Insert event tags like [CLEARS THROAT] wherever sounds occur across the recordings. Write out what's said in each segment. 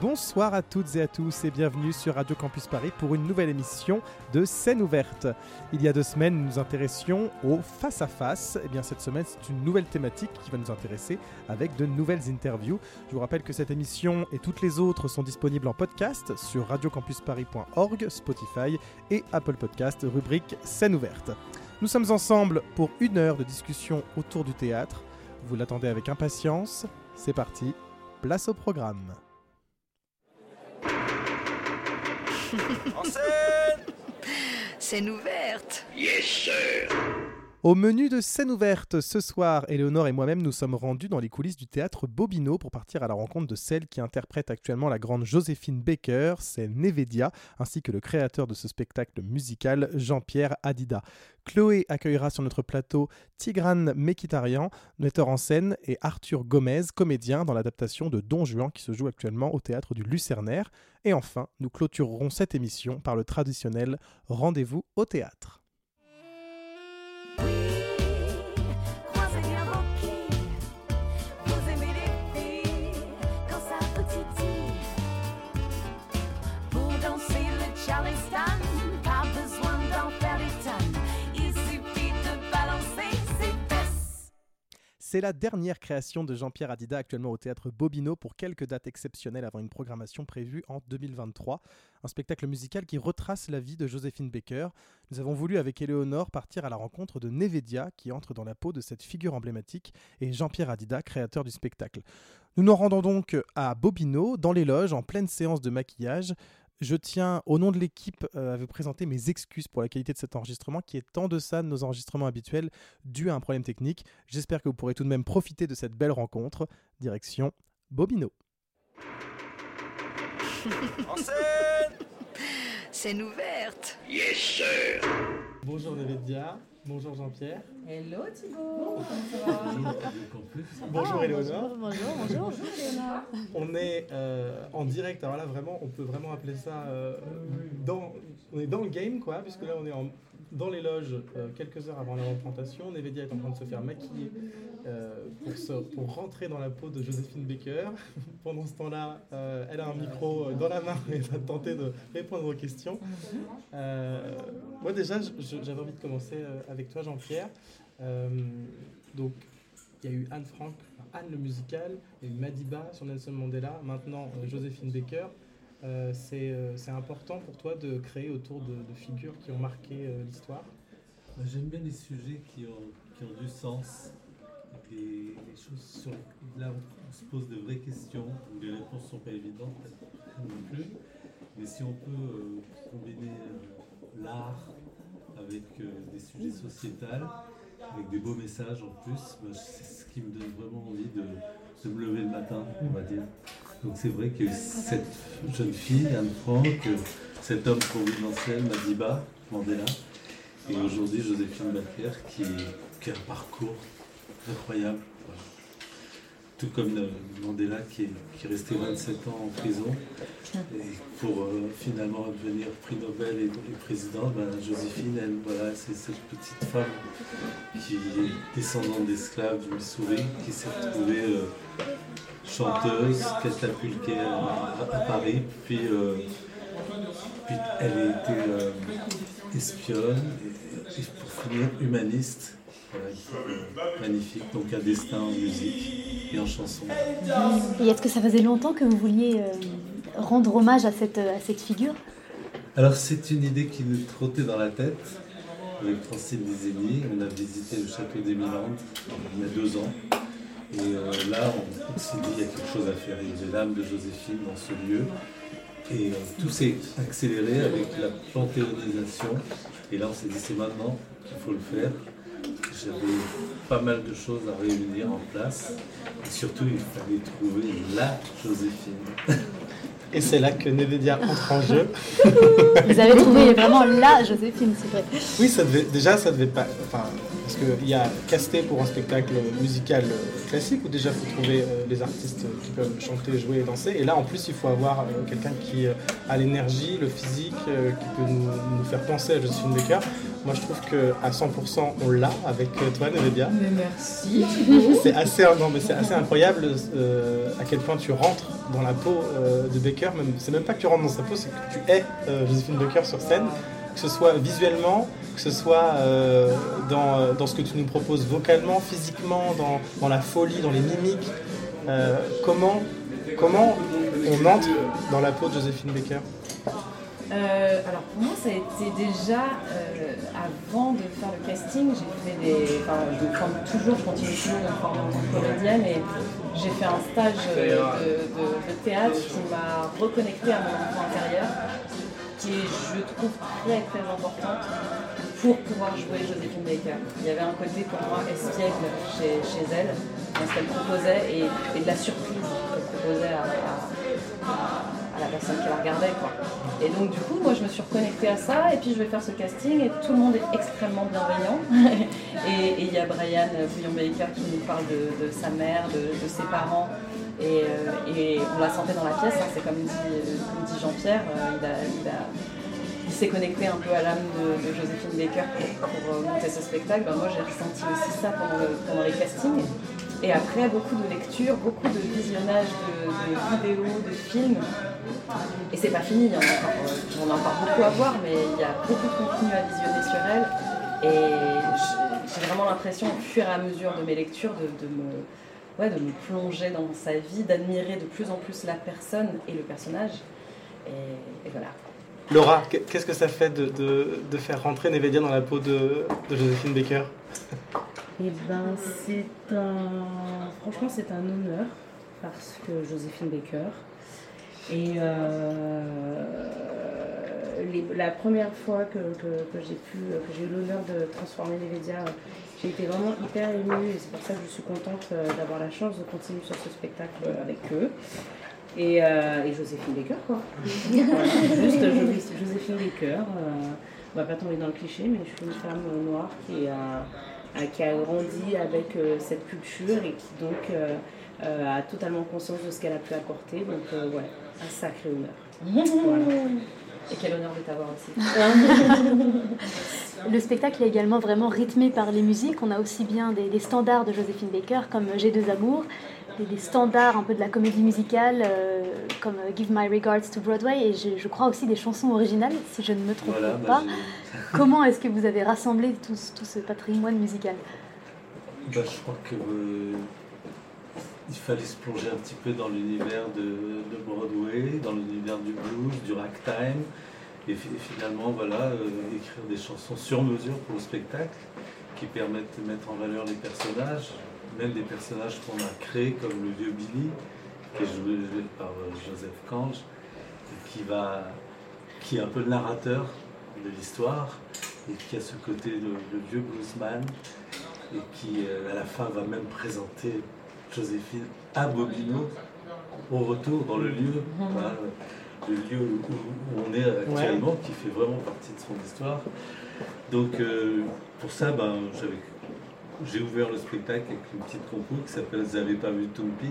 Bonsoir à toutes et à tous et bienvenue sur Radio Campus Paris pour une nouvelle émission de Scène ouverte. Il y a deux semaines, nous nous intéressions au face-à-face. Et bien cette semaine, c'est une nouvelle thématique qui va nous intéresser avec de nouvelles interviews. Je vous rappelle que cette émission et toutes les autres sont disponibles en podcast sur radiocampusparis.org, Spotify et Apple Podcast, rubrique Scène ouverte. Nous sommes ensemble pour une heure de discussion autour du théâtre. Vous l'attendez avec impatience. C'est parti, place au programme. En scène Scène ouverte. Yes, sir Au menu de scène ouverte ce soir, Éléonore et moi-même nous sommes rendus dans les coulisses du théâtre Bobino pour partir à la rencontre de celle qui interprète actuellement la grande Joséphine Baker, c'est Nevedia, ainsi que le créateur de ce spectacle musical, Jean-Pierre Adida. Chloé accueillera sur notre plateau Tigran Mekitarian, metteur en scène, et Arthur Gomez, comédien dans l'adaptation de Don Juan qui se joue actuellement au théâtre du Lucernaire. Et enfin, nous clôturerons cette émission par le traditionnel rendez-vous au théâtre. C'est la dernière création de Jean-Pierre Adida actuellement au théâtre Bobino pour quelques dates exceptionnelles avant une programmation prévue en 2023. Un spectacle musical qui retrace la vie de Joséphine Baker. Nous avons voulu avec Éléonore partir à la rencontre de Nevedia qui entre dans la peau de cette figure emblématique et Jean-Pierre Adida, créateur du spectacle. Nous nous rendons donc à Bobino, dans les loges, en pleine séance de maquillage. Je tiens, au nom de l'équipe, euh, à vous présenter mes excuses pour la qualité de cet enregistrement qui est en deçà de nos enregistrements habituels dû à un problème technique. J'espère que vous pourrez tout de même profiter de cette belle rencontre. Direction Bobino. En scène Scène ouverte. Yes, sir Bonjour Nevedia, bonjour Jean-Pierre. Hello Thibaut Comment ça va Bonjour. Bonjour, bonjour, bonjour Léonore. On est euh, en direct, alors là vraiment, on peut vraiment appeler ça euh, dans, on est dans le game quoi, puisque là on est en- dans les loges euh, quelques heures avant la représentation. Nevedia est en train de se faire maquiller euh, pour, se- pour rentrer dans la peau de Joséphine Baker. [LAUGHS] Pendant ce temps-là, euh, elle a un micro dans la main et va tenter de répondre aux questions. Moi déjà, j'avais envie de commencer avec toi Jean-Pierre. Donc, il y a eu Anne Frank, Anne le musical, il y a eu Madiba sur Nelson Mandela, maintenant Joséphine Baker. Euh, c'est euh, c'est important pour toi de créer autour de, figures qui ont marqué euh, l'histoire? Bah, J'aime bien les sujets qui ont, qui ont du sens, et les, choses sur là où on se pose de vraies questions, où les réponses ne sont pas évidentes non plus. Mais si on peut combiner l'art avec des sujets sociétals, avec des beaux messages en plus, c'est ce qui me donne vraiment envie de, de me lever le matin, on va dire. Donc c'est vrai eu cette jeune fille, Anne Frank, euh, cet homme providentiel, Madiba, Mandela, et aujourd'hui, Joséphine Baker, qui, a un parcours incroyable. Tout comme euh, Mandela, qui est, qui est resté 27 ans en prison. Et pour euh, finalement devenir prix Nobel et, et président, ben, Joséphine, elle, voilà, c'est cette petite femme qui est descendante d'esclaves du Missouri, qui s'est retrouvée chanteuse, catapultée à, Paris, puis, euh, puis elle a été euh, espionne et, et pour finir humaniste. Voilà, magnifique, donc un destin en musique et en chanson. Et est-ce que ça faisait longtemps que vous vouliez euh, rendre hommage à cette, à cette figure? Alors c'est une idée qui nous trottait dans la tête avec Francine Dizeni. On a visité le château des Milandes il y a deux ans. Et euh, là, on, s'est dit il y a quelque chose à faire. Il y avait l'âme de Joséphine dans ce lieu. Et euh, tout s'est accéléré avec la panthéonisation. Et là, on s'est dit c'est maintenant qu'il faut le faire. J'avais pas mal de choses à réunir en place. Et surtout, il fallait trouver la Joséphine. [LAUGHS] Et c'est là que Nevedia entre en jeu. [LAUGHS] Vous avez trouvé vraiment la Joséphine, c'est vrai. Oui, ça devait, déjà, ça devait pas. Enfin, parce qu'il y a casté pour un spectacle musical euh, classique où déjà il faut trouver euh, les artistes qui peuvent chanter, jouer et danser. Et là, en plus, il faut avoir euh, quelqu'un qui euh, a l'énergie, le physique, qui peut nous, nous faire penser à Josephine Baker. Moi, je trouve qu'à 100%, on l'a avec euh, toi, Nevedia. Mais merci. [LAUGHS] C'est assez, non, mais c'est assez incroyable euh, à quel point tu rentres dans la peau euh, de Baker. Même, c'est même pas que tu rentres dans sa peau, c'est que tu es euh, Joséphine Baker sur scène, que ce soit visuellement, que ce soit dans, dans ce que tu nous proposes vocalement, physiquement, dans, dans la folie, dans les mimiques. Comment, comment on entre dans la peau de Joséphine Baker? Euh, alors pour moi, ça a été déjà euh, avant de faire le casting. J'ai fait des. Enfin, je me forme toujours, je continue toujours de me former en tant que comédienne et j'ai fait un stage euh, de, de- de théâtre qui m'a reconnecté à mon enfant intérieur, qui est, je trouve, très très importante pour pouvoir jouer Joséphine Baker. Il y avait un côté pour moi espiègle chez, chez elle, dans ce qu'elle proposait et, et de la surprise qu'elle proposait à- à- à- à la personne qui la regardait. Quoi. Et donc du coup, moi je me suis reconnectée à ça et puis je vais faire ce casting et tout le monde est extrêmement bienveillant. [LAUGHS] et il y a Brian Bouillon-Baker qui nous parle de, sa mère, de, ses parents. Et, euh, et on la sentait dans la pièce, hein, c'est comme dit, dit Jean-Pierre, euh, il, s'est connecté un peu à l'âme de, Joséphine Baker pour, pour, euh, monter ce spectacle. Ben, moi j'ai ressenti aussi ça pendant, le- pendant les castings. Et après, beaucoup de lectures, beaucoup de visionnage de, vidéos, de films. Et c'est pas fini, il y en a encore, euh, a encore beaucoup à voir, mais il y a beaucoup de contenu à visionner sur elle. Et j'ai vraiment l'impression, au fur et à mesure de mes lectures, de, me, ouais, de me plonger dans sa vie, d'admirer de plus en plus la personne et le personnage. Et voilà. Laura, qu'est-ce que ça fait de, de- de faire rentrer Nevedia dans la peau de, Joséphine Baker? Eh ben, c'est un. Franchement, c'est un honneur parce que Joséphine Baker. Et euh, la première fois que, que- j'ai que j'ai eu l'honneur de transformer médias, j'ai été vraiment hyper émue et c'est pour ça que je suis contente euh, d'avoir la chance de continuer sur ce spectacle avec eux. Et, euh, et Joséphine Baker, quoi. Voilà, [LAUGHS] juste Jo- Joséphine Baker. euh, on va pas tomber dans le cliché, mais je suis une femme euh, noire qui a, a- qui a grandi avec euh, cette culture et qui donc euh, euh, a totalement conscience de ce qu'elle a pu apporter. Donc, euh, ouais, un sacré honneur. Voilà. Et quel honneur de t'avoir aussi. [LAUGHS] Le spectacle est également vraiment rythmé par les musiques. On a aussi bien des, des standards de Joséphine Baker comme J'ai deux amours, des, des standards un peu de la comédie musicale euh, comme euh, Give My Regards to Broadway et je, je crois aussi des chansons originales si je ne me trompe Voilà, bah, pas. [LAUGHS] Comment est-ce que vous avez rassemblé tout, ce- tout ce patrimoine musical? Bah, je crois que euh, il fallait se plonger un petit peu dans l'univers de, de Broadway, dans l'univers du blues, du ragtime, et finalement voilà euh, écrire des chansons sur mesure pour le spectacle qui permettent de mettre en valeur les personnages, même des personnages qu'on a créés comme le vieux Billy, qui est joué, joué par euh, Joseph Kange, qui va qui est un peu le narrateur de l'histoire et qui a ce côté de, de vieux bluesman et qui euh, à la fin va même présenter Joséphine à Bobino au retour dans le lieu, voilà, le lieu où, où on est actuellement, qui fait vraiment partie de son histoire. Donc euh, pour ça, ben, j'avais- j'ai ouvert le spectacle avec une petite compo qui s'appelle Vous n'avez pas vu Tumpi.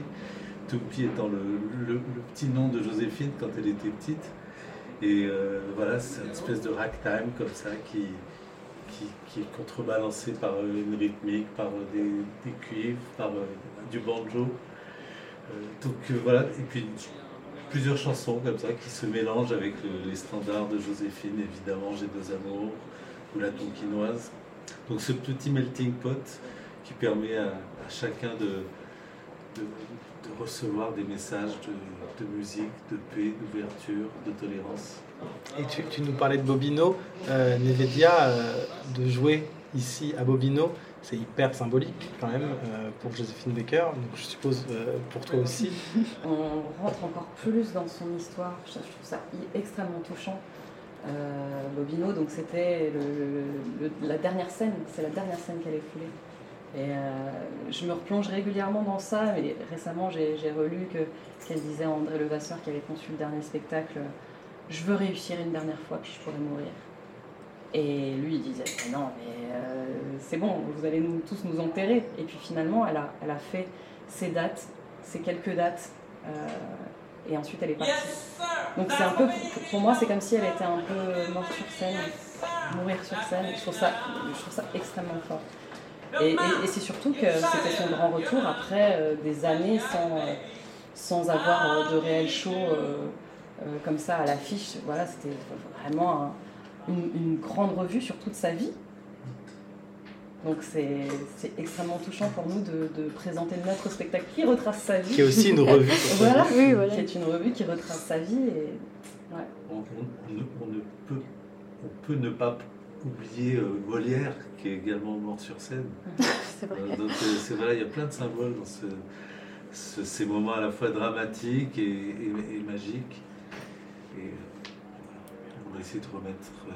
Tumpi étant le, le- le petit nom de Joséphine quand elle était petite. Et euh, voilà, c'est une espèce de ragtime comme ça qui, qui, qui est contrebalancé par euh, une rythmique, par euh, des, cuivres, par du banjo. Donc voilà, et puis plusieurs chansons comme ça qui se mélangent avec le- les standards de Joséphine, évidemment J'ai deux amours ou La Tonkinoise. Donc ce petit melting pot qui permet à, à chacun de, de, de recevoir des messages de, de musique, de paix, d'ouverture, de tolérance. Et tu, tu nous parlais de Bobino, euh, Nevedia, euh, de jouer ici à Bobino, c'est hyper symbolique quand même euh, pour Joséphine Baker, donc je suppose euh, pour toi aussi. On rentre encore plus dans son histoire. Je, trouve ça extrêmement touchant. Euh, Bobino, donc c'était la dernière scène, c'est la dernière scène qu'elle est foulée. Et euh, je me replonge régulièrement dans ça, mais récemment j'ai relu que qu'elle disait à André Levasseur qui avait conçu le dernier spectacle Je veux réussir une dernière fois, puis je pourrais mourir. Et lui il disait Non, mais euh, c'est bon, vous allez nous, tous nous enterrer. Et puis finalement, elle a, fait ses dates, ces quelques dates, et ensuite elle est partie. Donc c'est un peu, pour moi, c'est comme si elle était un peu morte sur scène, mourir sur scène. Je trouve ça, je trouve ça extrêmement fort. Et, et- et c'est surtout que c'était son grand retour après euh, des années sans, euh, sans avoir euh, de réel show comme ça à l'affiche. Voilà, c'était vraiment un- une, une grande revue sur toute sa vie. Donc c'est c'est extrêmement touchant pour nous de, de présenter notre spectacle qui retrace sa vie. Qui est aussi une [LAUGHS] revue voilà, vie. Oui, voilà. qui est une revue qui retrace sa vie. Et... Ouais. On, on- on ne, on ne peut, on peut ne pas oublier euh, Molière, qui est également mort sur scène. [LAUGHS] C'est vrai. Euh, donc euh, c'est vrai, il y a plein de symboles dans ce, ce- ces moments à la fois dramatiques et, et- et magiques. Et euh, on va essayer de remettre euh,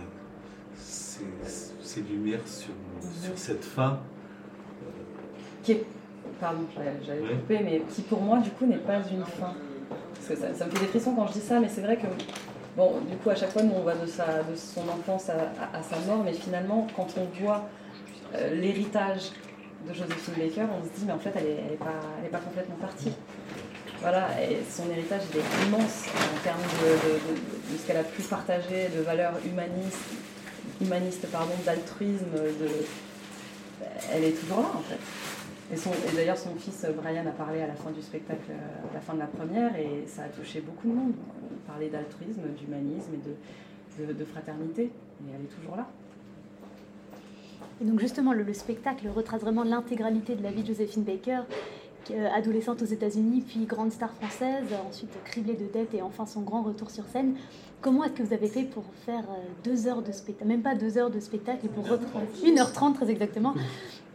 ces, ces lumières sur, sur cette fin. qui est, pardon, Ouais. couper, mais qui pour moi du coup n'est pas une fin. Parce que ça, ça me fait des frissons quand je dis ça, mais c'est vrai que, bon, du coup à chaque fois nous on va de, sa, de son enfance à, à- à sa mort, mais finalement quand on voit euh, l'héritage de Joséphine Baker, on se dit mais en fait elle n'est elle est pas, elle est pas complètement partie. Voilà, et son héritage il est immense en termes de, de- de- de ce qu'elle a pu partager, de valeurs humanistes, humanistes pardon, d'altruisme, elle est toujours là en fait. Et, d'ailleurs, son fils euh, Brian a parlé à la fin du spectacle, euh, à la fin de la première, et ça a touché beaucoup de monde. On parlait d'altruisme, d'humanisme et de, fraternité. Et elle est toujours là. Et donc justement, le, le spectacle retrace vraiment l'intégralité de la vie de Joséphine Baker, euh, adolescente aux États-Unis, puis grande star française, ensuite criblée de dettes et enfin son grand retour sur scène. Comment est-ce que vous avez fait pour faire euh, deux heures de spectacle, même pas deux heures de spectacle, et pour retracer 1h30 très exactement,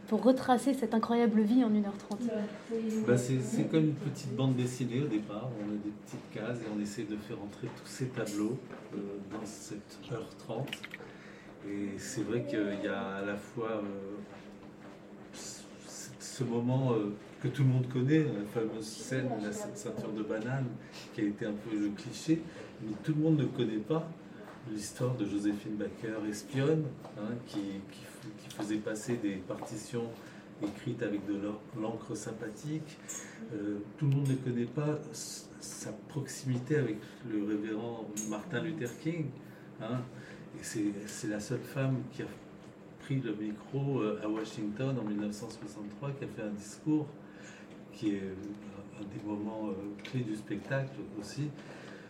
pour retracer cette incroyable vie en 1h30 Bah, c'est c'est comme une petite bande dessinée au départ. On a des petites cases et on essaie de faire entrer tous ces tableaux euh, dans cette heure 30. Et c'est vrai qu'il y a à la fois euh, ce moment euh, que tout le monde connaît, la fameuse scène de la ceinture de banane, qui a été un peu le cliché, tout le monde ne connaît pas l'histoire de Joséphine Baker, espionne, hein, qui, faisait passer des partitions écrites avec de l'encre sympathique. Euh, tout le monde ne connaît pas sa proximité avec le révérend Martin Luther King. hein. Et c'est la seule femme qui a pris le micro euh, à Washington en 1963, qui a fait un discours qui est euh, un des moments clés du spectacle aussi.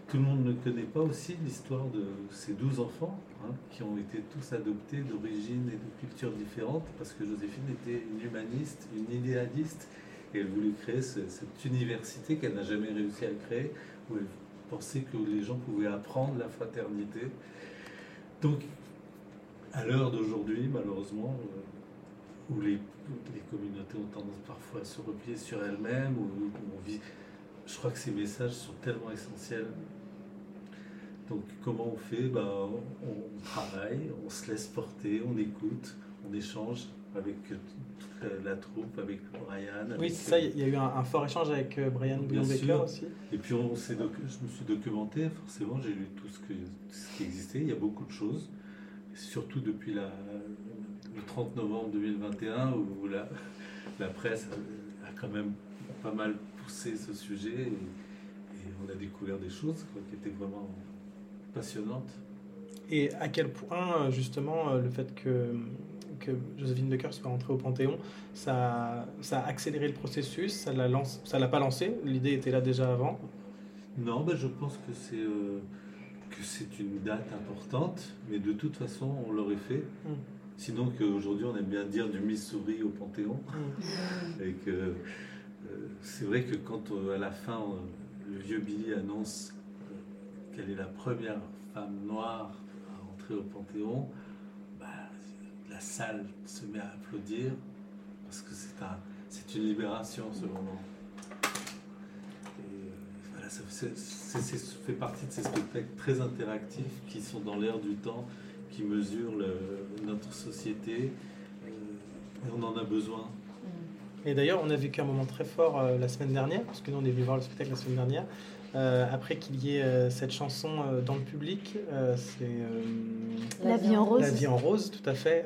Tout le monde ne connaît pas aussi l'histoire de ces douze enfants hein, qui ont été tous adoptés d'origines et de cultures différentes parce que Joséphine était une humaniste, une idéaliste et elle voulait créer ce- cette université qu'elle n'a jamais réussi à créer où elle pensait que les gens pouvaient apprendre la fraternité. Donc, à l'heure d'aujourd'hui, malheureusement, euh, où les, communautés ont tendance parfois à se replier sur elles-mêmes, où on vit, je crois que ces messages sont tellement essentiels. Donc, comment on fait? Ben, on, travaille, on se laisse porter, on écoute, on échange avec euh, toute la, la troupe, avec Brian. Oui, c'est ça, il y a eu un, un fort échange avec euh, Brian sûr. aussi. Et puis on s'est docu- je me suis documenté, forcément j'ai lu tout ce, que, tout ce qui existait, il y a beaucoup de choses, surtout depuis la, le 30 novembre 2021 où la, la presse a, a quand même pas mal poussé ce sujet et, et on a découvert des choses quoi, qui étaient vraiment passionnantes. Et à quel point, justement, euh, le fait que, que Joséphine Baker soit entrée au Panthéon, ça, ça a accéléré le processus, ça l'a lance- ça l'a pas lancé, l'idée était là déjà avant? Non, ben je pense que c'est euh, que c'est une date importante, mais de toute façon on l'aurait fait. Mm. Sinon qu'aujourd'hui on aime bien dire du Missouri au Panthéon. Et que euh, c'est vrai que quand euh, à la fin le vieux Billy annonce qu'elle est la première femme noire à entrer au Panthéon, bah, la salle se met à applaudir parce que c'est un, c'est une libération ce moment. Euh, voilà, ça, c'est- fait partie de ces spectacles très interactifs qui sont dans l'air du temps, qui mesurent notre société. euh, et on en a besoin. Et d'ailleurs, on a vécu un moment très fort euh, la semaine dernière, parce que nous, on est venu voir le spectacle la semaine dernière. Euh, après qu'il y ait euh, cette chanson euh, dans le public, c'est La vie en rose. La vie en rose, tout à fait.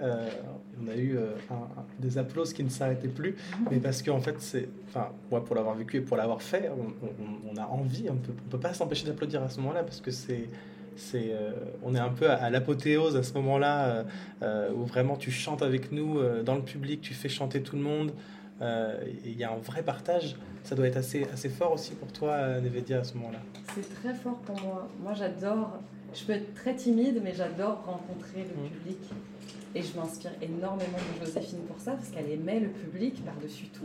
On a eu un- un- des applauses qui ne s'arrêtaient plus, mais parce qu'en fait, c'est, enfin, moi, pour l'avoir vécu et pour l'avoir fait, on, on- on a envie, on peut, on peut pas s'empêcher d'applaudir à ce moment-là, parce que c'est, c'est, euh, on est un peu à, à l'apothéose à ce moment-là, euh, où vraiment tu chantes avec nous euh, dans le public, tu fais chanter tout le monde. Euh, il y a un vrai partage. Ça doit être assez, assez fort aussi pour toi, euh, Nevedia, à ce moment-là. C'est très fort pour moi. Moi, j'adore. Je peux être très timide, mais j'adore rencontrer le Mm. public. Et je m'inspire énormément de Joséphine pour ça, parce qu'elle aimait le public par-dessus tout.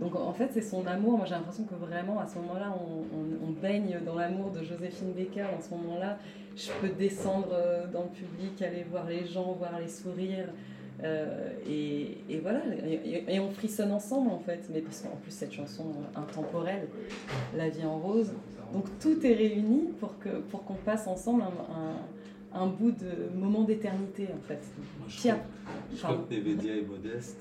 Donc en fait, c'est son amour. Moi, j'ai l'impression que vraiment, à ce moment-là, on, on- on baigne dans l'amour de Joséphine Baker. En ce moment-là, je peux descendre euh, dans le public, aller voir les gens, voir les sourires. Euh, et, et voilà, et, on frissonne ensemble en fait. Mais parce qu'en plus, cette chanson intemporelle, La vie en rose, donc tout est réuni pour que pour qu'on passe ensemble un, un- un bout de moment d'éternité en fait. Moi, je Tiens, crois, je crois pardon. que Nevedia est modeste,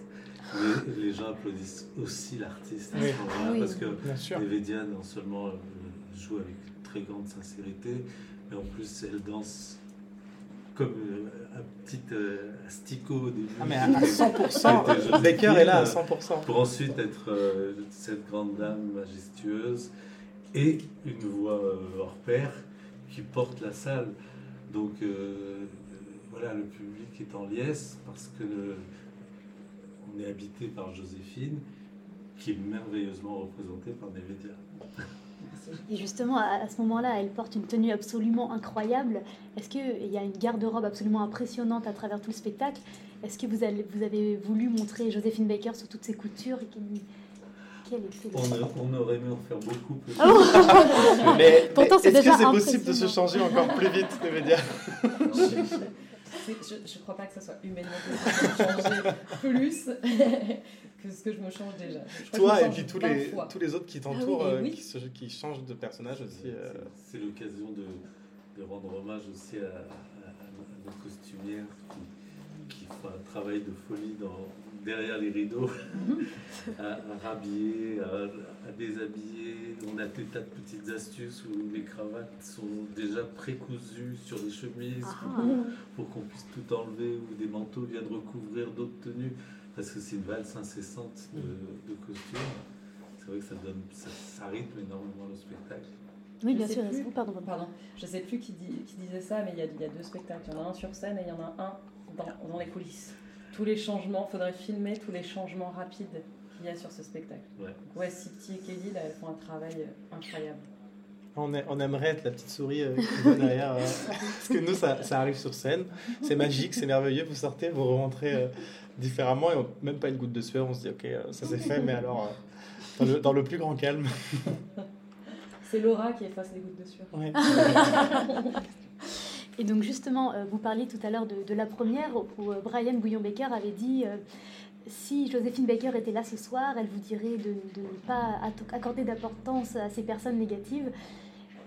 mais les gens applaudissent aussi l'artiste à Oui. ce moment-là, Oui. parce que. Nevedia, non seulement euh, joue avec très grande sincérité, mais en plus, elle danse comme euh, un petit euh, asticot au début. Ah, mais à, à 100%, C'était Joséphine, Baker est là à euh, 100%. pour ensuite être euh, cette grande dame majestueuse et une voix euh, hors pair qui porte la salle. Donc euh, euh, voilà, le public est en liesse parce que le- on est habité par Joséphine qui est merveilleusement représentée par Nevedia. Et justement, à, ce moment-là, elle porte une tenue absolument incroyable. Est-ce qu'il y a une garde-robe absolument impressionnante à travers tout le spectacle? Est-ce que vous, allez- vous avez voulu montrer Joséphine Baker sous toutes ses coutures Quel- Quel était le- On, a- on aurait aimé en faire beaucoup plus. Oh Mais, Pourtant, mais c'est est-ce que c'est possible de se changer encore plus vite, Nevedia C'est- [LAUGHS] Je, je crois pas que ça soit humainement possible de changer [LAUGHS] plus [LAUGHS] que ce que je me change déjà. Je je Toi et puis tous les, fois. tous les autres qui t'entourent, Ah oui, et euh, oui. qui, se- qui changent de personnage aussi. euh. C'est- C'est l'occasion de, de rendre hommage aussi à, à- à nos costumières qui, qui font un travail de folie dans, derrière les rideaux, [LAUGHS] à, à rhabiller, à, à déshabiller. On a des tas de petites astuces où les cravates sont déjà précousues sur les chemises Ah. pour, pour qu'on puisse tout enlever ou des manteaux viennent recouvrir d'autres tenues parce que c'est une valse incessante de, de costumes. C'est vrai que ça, donne, ça, ça rythme énormément le spectacle. Oui, Je bien sûr. plus. Pardon, pardon. Pardon, je sais plus qui, dit- qui disait ça, mais il y, a, il y a deux spectacles. Il y en a un sur scène et il y en a un dans, dans les coulisses. Tous les changements, faudrait filmer tous les changements rapides qu'il y a sur ce spectacle. Ouais. Donc ouais, City et Kelly, là, elles font un travail euh, incroyable. On, est- on aimerait être la petite souris euh, qui va derrière. euh, [LAUGHS] parce que nous, ça, ça arrive sur scène. C'est magique, c'est merveilleux. Vous sortez, vous rentrez euh, différemment et on- même pas une goutte de sueur. On se dit, ok, euh, ça s'est fait, mais alors, euh, dans, le, dans le plus grand calme. [LAUGHS] C'est Laura qui efface les gouttes de sueur. Ouais. [LAUGHS] Et donc justement, euh, vous parliez tout à l'heure de, de la première où euh, Brian Bouillon-Baker avait dit euh, si Joséphine Baker était là ce soir, elle vous dirait de, de ne pas accorder d'importance à ces personnes négatives.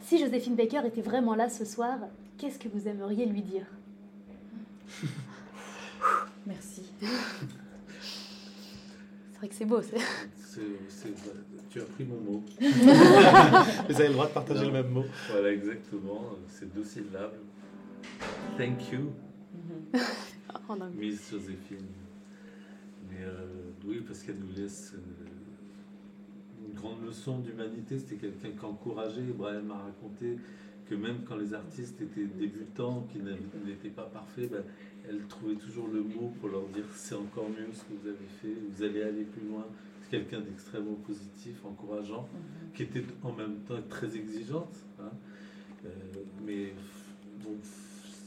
Si Joséphine Baker était vraiment là ce soir, qu'est-ce que vous aimeriez lui dire? [LAUGHS] Merci. C'est vrai que c'est beau. c'est- tu as pris mon mot. [LAUGHS] [LAUGHS] Vous avez le droit de partager Non. le même mot. Voilà, exactement. C'est deux syllabes. Thank you, [LAUGHS] anglais. Miss Joséphine. Mais euh, oui, parce qu'elle nous laisse euh, une grande leçon d'humanité. C'était quelqu'un qui encourageait. Brian m'a raconté que même quand les artistes étaient débutants, qui n'étaient pas parfaits, ben, elle trouvait toujours le mot pour leur dire c'est encore mieux ce que vous avez fait, vous allez aller plus loin. C'est quelqu'un d'extrêmement positif, encourageant, Mhm. qui était en même temps très exigeante. hein. Euh, mais donc,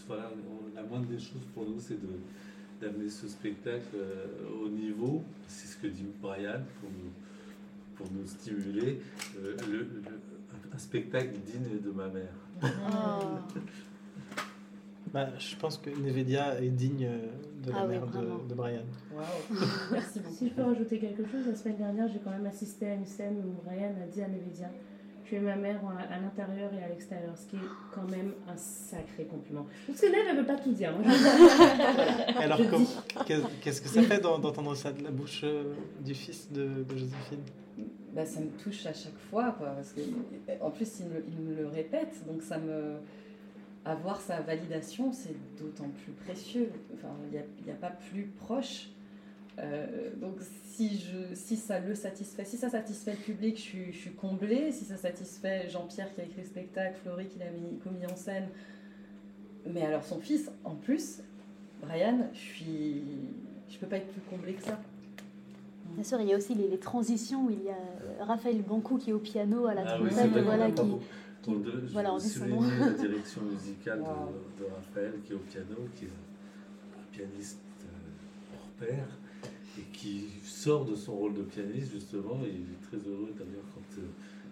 voilà, on- la moindre des choses pour nous, c'est de d'amener ce spectacle euh, au niveau, c'est ce que dit Brian pour nous, pour nous stimuler, euh, le- le- un spectacle digne de ma mère. Oh. [LAUGHS] Bah, je pense que Nevedia est digne euh, de la Ah mère de, de Brian. Waouh. [LAUGHS] Merci beaucoup. Si je peux rajouter quelque chose, la semaine dernière, j'ai quand même assisté à une scène où Brian a dit à Nevedia tuer ma mère à, l'intérieur et à l'extérieur, ce qui est quand même un sacré compliment. Parce que là, elle ne veut pas tout dire. [LAUGHS] Je- Alors, qu'est-ce que ça fait d'en- d'entendre ça de la bouche euh, du fils de, de Joséphine? Bah, ça me touche à chaque fois, quoi, parce que en plus il me, il me le répète, donc ça me avoir sa validation, c'est d'autant plus précieux. Enfin, il n'y a, il y a pas plus proche. Euh, donc si je, si ça le satisfait, si ça satisfait le public, je suis, je suis comblée. Si ça satisfait Jean-Pierre qui a écrit le spectacle, Florie qui l'a mis, commis en scène, mais alors son fils, en plus, Brian, je suis, je peux pas être plus comblée que ça. Bien sûr, il y a aussi les, les transitions où il y a Raphaël Bancou qui est au piano, à la Ah oui, trompette, qu'on voilà, qui, de- je voilà, on veux dit son souligner nom. la direction musicale de- Wow. de, Raphaël qui est au piano, qui est un, un pianiste euh, hors pair et qui sort de son rôle de pianiste justement. Et il est très heureux d'ailleurs quand, euh,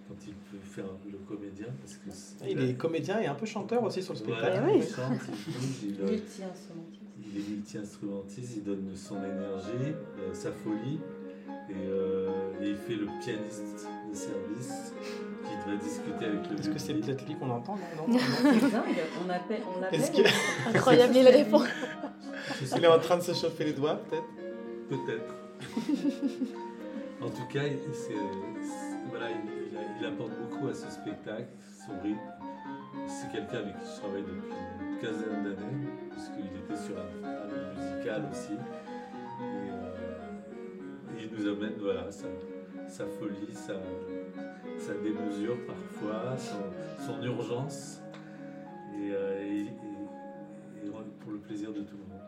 quand il peut faire le comédien parce que Il est comédien et un peu chanteur aussi sur le spectacle. Voilà, oui. il chante, il bouge, il, euh, Multi-instrumentiste. il est multi-instrumentiste, il donne son énergie, euh, sa folie, et, euh, et il fait le pianiste de service qui devrait discuter avec le Est-ce que c'est peut-être lui qu'on entend non, non, non. C'est dingue, on appelle, on l'appelle. Est-ce que- incroyable, il répond. Il est en train de se chauffer les doigts, peut-être Peut-être. [LAUGHS] en tout cas, c'est- voilà, il, il a- il apporte beaucoup à ce spectacle, son rythme. C'est quelqu'un avec qui je travaille depuis une quinzaine d'années, puisqu'il était sur un, un musical aussi. Et, euh, et il nous amène voilà, sa, sa folie, sa, sa démesure parfois, son, son urgence, et, euh, et pour le plaisir de tout le monde.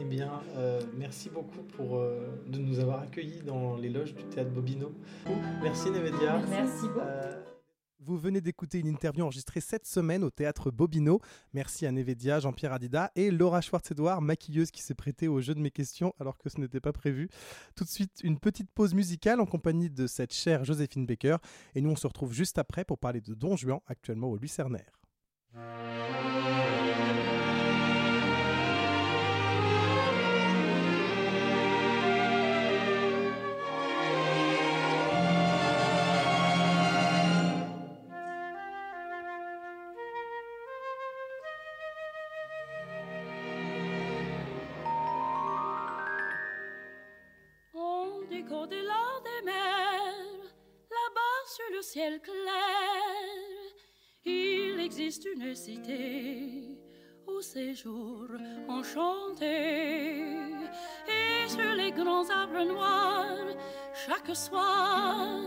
Eh bien, euh, merci beaucoup pour, euh, de nous avoir accueillis dans les loges du théâtre Bobino. Merci Nevedia. Merci beaucoup. Euh, Vous venez d'écouter une interview enregistrée cette semaine au théâtre Bobino. Merci à Nevedia, Jean-Pierre Adida et Laura Schwartz-Edouard, maquilleuse qui s'est prêtée au jeu de mes questions alors que ce n'était pas prévu. Tout de suite, une petite pause musicale en compagnie de cette chère Joséphine Baker. Et nous, on se retrouve juste après pour parler de Don Juan, actuellement au Lucernaire. Ciel clair, il existe une cité au séjour enchanté. Et sur les grands arbres noirs, chaque soir,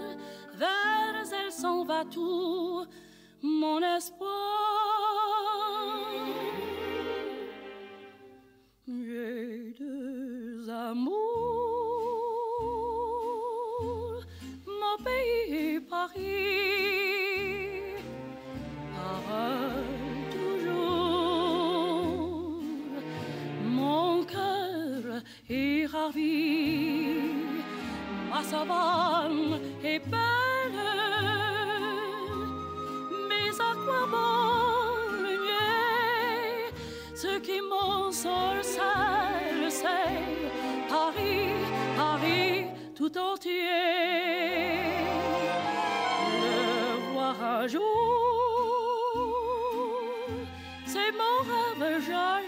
vers elle s'en va tout mon espoir. Paris, pareil toujours, mon cœur est ravi, ma savane est belle, mais à quoi bon le ce qui m'ensorcelle, c'est Paris, Paris tout entier. Jour, c'est mon rêve joli.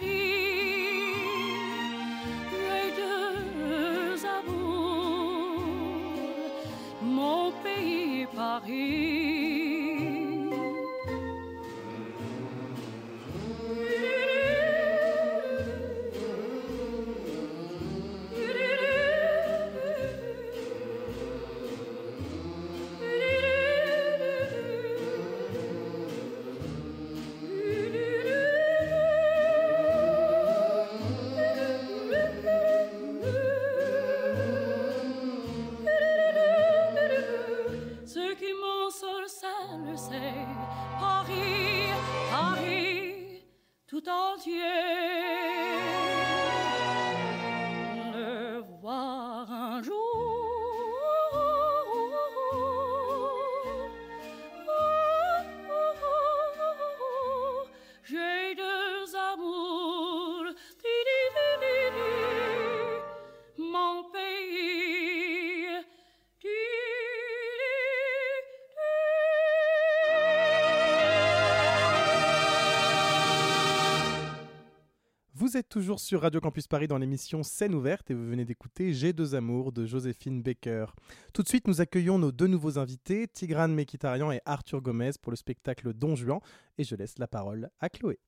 Toujours sur Radio Campus Paris dans l'émission Scène ouverte et vous venez d'écouter J'ai deux amours de Joséphine Baker. Tout de suite, nous accueillons nos deux nouveaux invités, Tigrane Mekitarian et Arthur Gomez pour le spectacle Don Juan et je laisse la parole à Chloé.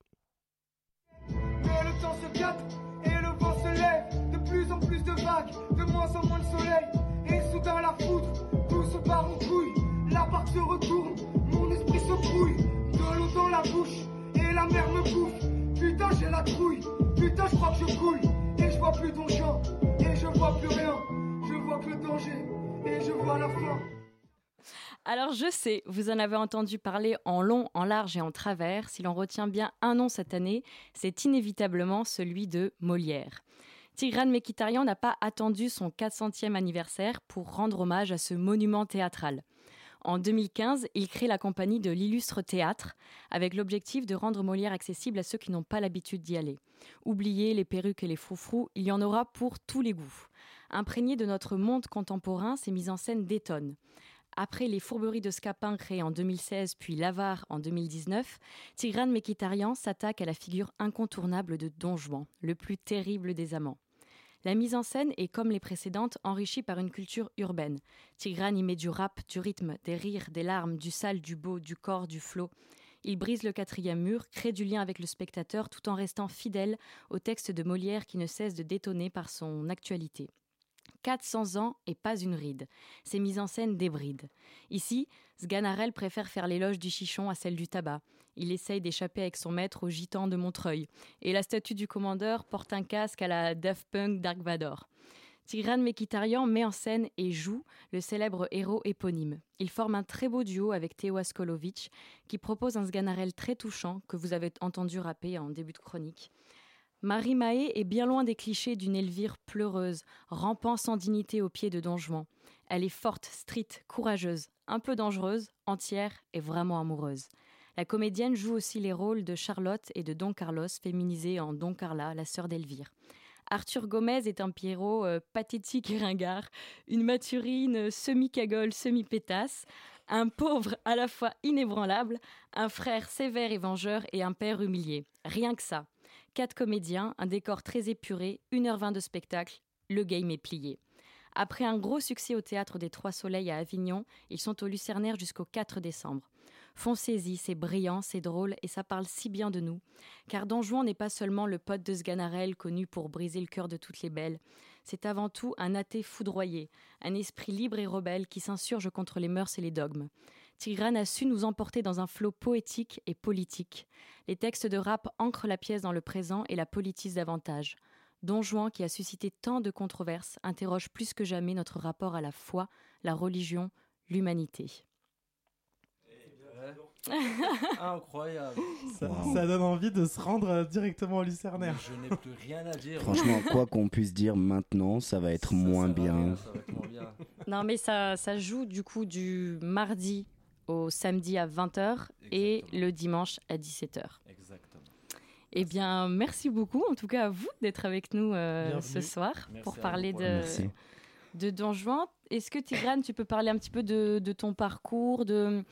Mais le temps se gâte et le vent se lève. De plus en plus de vagues, de moins en moins de soleil. Et soudain la foudre, tout se part en couille. La barque se retourne, mon esprit se brouille. De l'eau dans la bouche et la mer me bouffe. Putain, j'ai la trouille, putain, je crois que je coule. Et je vois plus ton champ, et je vois plus rien. Je vois que le danger, et je vois la fin. Alors je sais, vous en avez entendu parler en long, en large et en travers. Si l'on retient bien un nom cette année, c'est inévitablement celui de Molière. Tigran Mekitarian n'a pas attendu son 400e anniversaire pour rendre hommage à ce monument théâtral. En 2015, il crée la compagnie de l'Illustre Théâtre avec l'objectif de rendre Molière accessible à ceux qui n'ont pas l'habitude d'y aller. Oubliez les perruques et les froufrous, il y en aura pour tous les goûts. Imprégné de notre monde contemporain, ces mises en scène détonnent. Après les fourberies de Scapin créées en 2016 puis l'Avare en 2019, Tigran Mekitarian s'attaque à la figure incontournable de Don Juan, le plus terrible des amants. La mise en scène est, comme les précédentes, enrichie par une culture urbaine. Tigran y met du rap, du rythme, des rires, des larmes, du sale, du beau, du corps, du flot. Il brise le quatrième mur, crée du lien avec le spectateur tout en restant fidèle au texte de Molière qui ne cesse de détonner par son actualité. 400 ans et pas une ride. Ces mises en scène débrident. Ici, Sganarelle préfère faire l'éloge du chichon à celle du tabac. Il essaye d'échapper avec son maître au gitan de Montreuil. Et la statue du commandeur porte un casque à la Daft Punk Dark Vador. Tigran Mekitarian met en scène et joue le célèbre héros éponyme. Il forme un très beau duo avec Teo Askolovic, qui propose un Sganarelle très touchant que vous avez entendu rapper en début de chronique. Marie Mahé est bien loin des clichés d'une Elvire pleureuse, rampant sans dignité aux pieds de Don Juan. Elle est forte, stricte, courageuse, un peu dangereuse, entière et vraiment amoureuse. La comédienne joue aussi les rôles de Charlotte et de Don Carlos, féminisés en Don Carla, la sœur d'Elvire. Arthur Gomez est un Pierrot euh, pathétique et ringard, une maturine euh, semi-cagole, semi-pétasse, un pauvre à la fois inébranlable, un frère sévère et vengeur et un père humilié. Rien que ça. Quatre comédiens, un décor très épuré, 1h20 de spectacle, le game est plié. Après un gros succès au théâtre des Trois Soleils à Avignon, ils sont au Lucernaire jusqu'au 4 décembre. Foncez-y, c'est brillant, c'est drôle et ça parle si bien de nous. Car Don Juan n'est pas seulement le pote de Sganarelle connu pour briser le cœur de toutes les belles. C'est avant tout un athée foudroyé, un esprit libre et rebelle qui s'insurge contre les mœurs et les dogmes. Tigran a su nous emporter dans un flot poétique et politique. Les textes de rap ancrent la pièce dans le présent et la politisent davantage. Don Juan, qui a suscité tant de controverses, interroge plus que jamais notre rapport à la foi, la religion, l'humanité. Incroyable. Ça, ça donne envie de se rendre euh, directement au Lucernaire. Je n'ai plus rien à dire. Franchement, quoi qu'on puisse dire maintenant, ça va être moins bien. Non, mais ça, ça joue du coup du mardi au samedi à 20h et le dimanche à 17h. Exactement. Eh bien, merci beaucoup en tout cas à vous d'être avec nous euh, ce soir Merci pour parler vous. de, Merci. de Don Juan. Est-ce que Tigrane, tu peux parler un petit peu de, de ton parcours, de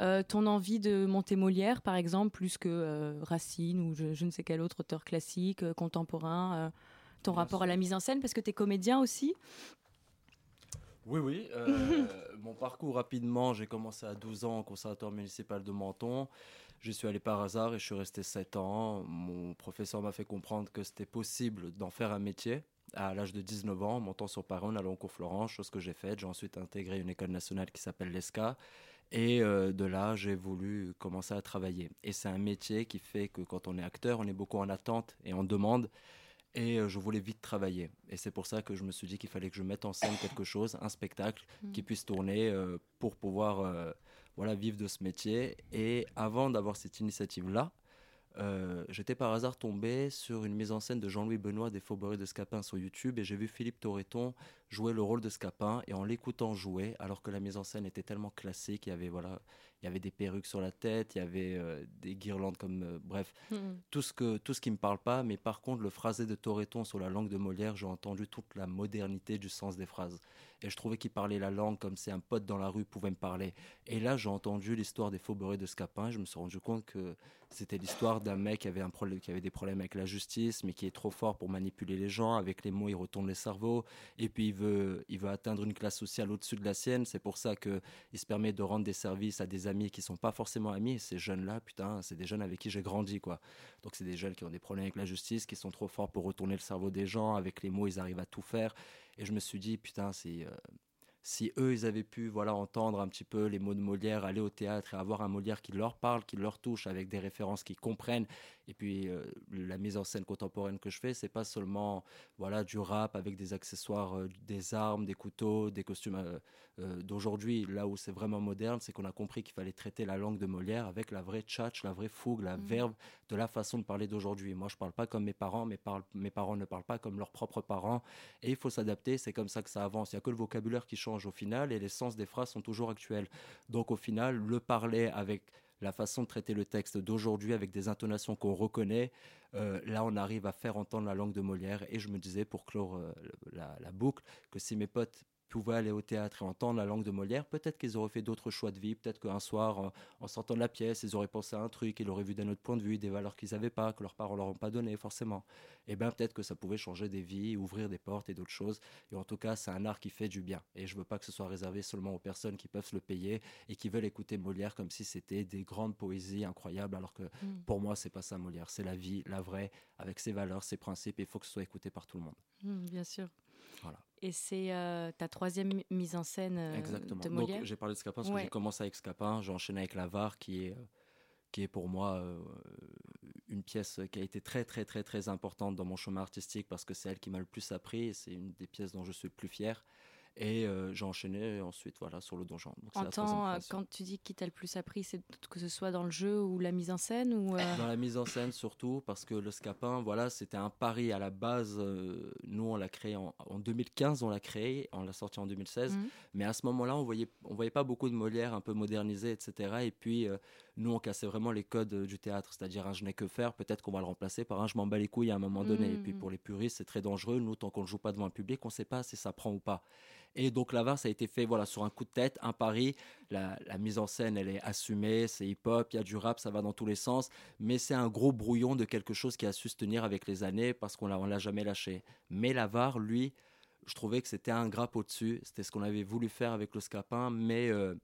euh, ton envie de monter Molière par exemple, plus que euh, Racine ou je, je ne sais quel autre auteur classique, euh, contemporain, ton rapport à la mise en scène parce que tu es comédien aussi? Oui, oui. [LAUGHS] mon parcours rapidement, j'ai commencé à 12 ans au conservatoire municipal de Menton. Je suis allé par hasard et je suis resté 7 ans. Mon professeur m'a fait comprendre que c'était possible d'en faire un métier. À l'âge de 19 ans, montant sur Paris, en allant au cours Florent, chose que j'ai faite. J'ai ensuite intégré une école nationale qui s'appelle l'ESCA. Et euh, de là, j'ai voulu commencer à travailler. Et c'est un métier qui fait que quand on est acteur, on est beaucoup en attente et en demande. Et euh, je voulais vite travailler. Et c'est pour ça que je me suis dit qu'il fallait que je mette en scène quelque chose, un spectacle Mm. qui puisse tourner euh, pour pouvoir voilà, vivre de ce métier. Et avant d'avoir cette initiative-là, euh, j'étais par hasard tombé sur une mise en scène de Jean-Louis Benoît des Faubourgs de Scapin sur YouTube et j'ai vu Philippe Torreton jouer le rôle de Scapin et en l'écoutant jouer, alors que la mise en scène était tellement classique, il y avait, voilà, il y avait des perruques sur la tête, il y avait euh, des guirlandes comme, euh, bref, Mhm. tout ce que tout ce qui me parle pas. Mais par contre, le phrasé de Toreton sur la langue de Molière, j'ai entendu toute la modernité du sens des phrases. Et je trouvais qu'il parlait la langue comme si un pote dans la rue pouvait me parler. Et là, j'ai entendu l'histoire des faubourgs de Scapin. Et je me suis rendu compte que c'était l'histoire d'un mec qui avait, un problème, qui avait des problèmes avec la justice, mais qui est trop fort pour manipuler les gens. Avec les mots, il retourne les cerveaux. Et puis, il veut, il veut atteindre une classe sociale au-dessus de la sienne. C'est pour ça qu'il se permet de rendre des services à des amis qui sont pas forcément amis. Ces jeunes-là, putain, c'est des jeunes avec qui j'ai grandi, quoi. Donc, c'est des jeunes qui ont des problèmes avec la justice, qui sont trop forts pour retourner le cerveau des gens. Avec les mots, ils arrivent à tout faire. Et je me suis dit, putain, c'est. euh, si eux, ils avaient pu voilà, entendre un petit peu les mots de Molière, aller au théâtre et avoir un Molière qui leur parle, qui leur touche, avec des références qu'ils comprennent, et puis euh, la mise en scène contemporaine que je fais, c'est pas seulement voilà, du rap avec des accessoires, euh, des armes, des couteaux, des costumes euh, d'aujourd'hui. Là où c'est vraiment moderne, c'est qu'on a compris qu'il fallait traiter la langue de Molière avec la vraie tchatch, la vraie fougue, la Mhm. verve de la façon de parler d'aujourd'hui. Moi, je parle pas comme mes parents, mes, par- mes parents ne parlent pas comme leurs propres parents, et il faut s'adapter, c'est comme ça que ça avance. Il n'y a que le vocabulaire qui change au final, et les sens des phrases sont toujours actuels. Donc au final, le parler avec la façon de traiter le texte d'aujourd'hui, avec des intonations qu'on reconnaît, euh, là on arrive à faire entendre la langue de Molière. Et je me disais, pour clore euh, la, la boucle, que si mes potes pouvaient aller au théâtre et entendre la langue de Molière, peut-être qu'ils auraient fait d'autres choix de vie, peut-être qu'un soir, en, en sortant de la pièce, ils auraient pensé à un truc, ils auraient vu d'un autre point de vue, des valeurs qu'ils n'avaient pas, que leurs parents leur ont pas donné forcément. Et bien peut-être que ça pouvait changer des vies, ouvrir des portes et d'autres choses. Et en tout cas, c'est un art qui fait du bien. Et je veux pas que ce soit réservé seulement aux personnes qui peuvent se le payer et qui veulent écouter Molière comme si c'était des grandes poésies incroyables, alors que Mm. pour moi, c'est pas ça Molière. C'est la vie, la vraie, avec ses valeurs, ses principes. Et il faut que ce soit écouté par tout le monde. Mm, bien sûr. Voilà. Et c'est euh, ta troisième mi- mise en scène euh, Exactement. de Donc Molière j'ai parlé de Scapin parce Ouais. que j'ai commencé avec Scapin, j'ai enchaîné avec L'Avare qui est, euh, qui est pour moi euh, une pièce qui a été très très très très importante dans mon chemin artistique parce que c'est elle qui m'a le plus appris et c'est une des pièces dont je suis le plus fier. Et euh, j'ai enchaîné ensuite voilà, sur le donjon. Donc, En temps, euh, quand tu dis qui t'a le plus appris, c'est que ce soit dans le jeu ou la mise en scène ou euh, Dans la mise en scène surtout, parce que le Scapin, voilà, c'était un pari à la base. nous, on l'a créé en, en 2015, on l'a créé, on l'a sorti en 2016. Mhm. Mais à ce moment-là, on voyait, on voyait pas beaucoup de Molière un peu modernisé, etc. Et puis, nous, on cassait vraiment les codes euh, du théâtre, c'est-à-dire un je n'ai que faire. Peut-être qu'on va le remplacer par un je m'en bats les couilles à un moment donné. Et puis, Mhm. pour les puristes, c'est très dangereux. Nous, tant qu'on ne joue pas devant un public, on ne sait pas si ça prend ou pas. Et donc, l'avare, ça a été fait voilà, sur un coup de tête, un pari. La, la mise en scène, elle est assumée, c'est hip-hop, il y a du rap, ça va dans tous les sens. Mais c'est un gros brouillon de quelque chose qui a su se tenir avec les années parce qu'on on l'a jamais lâché. Mais l'avare, lui, je trouvais que c'était un grappe au-dessus. C'était ce qu'on avait voulu faire avec le Scapin, mais euh,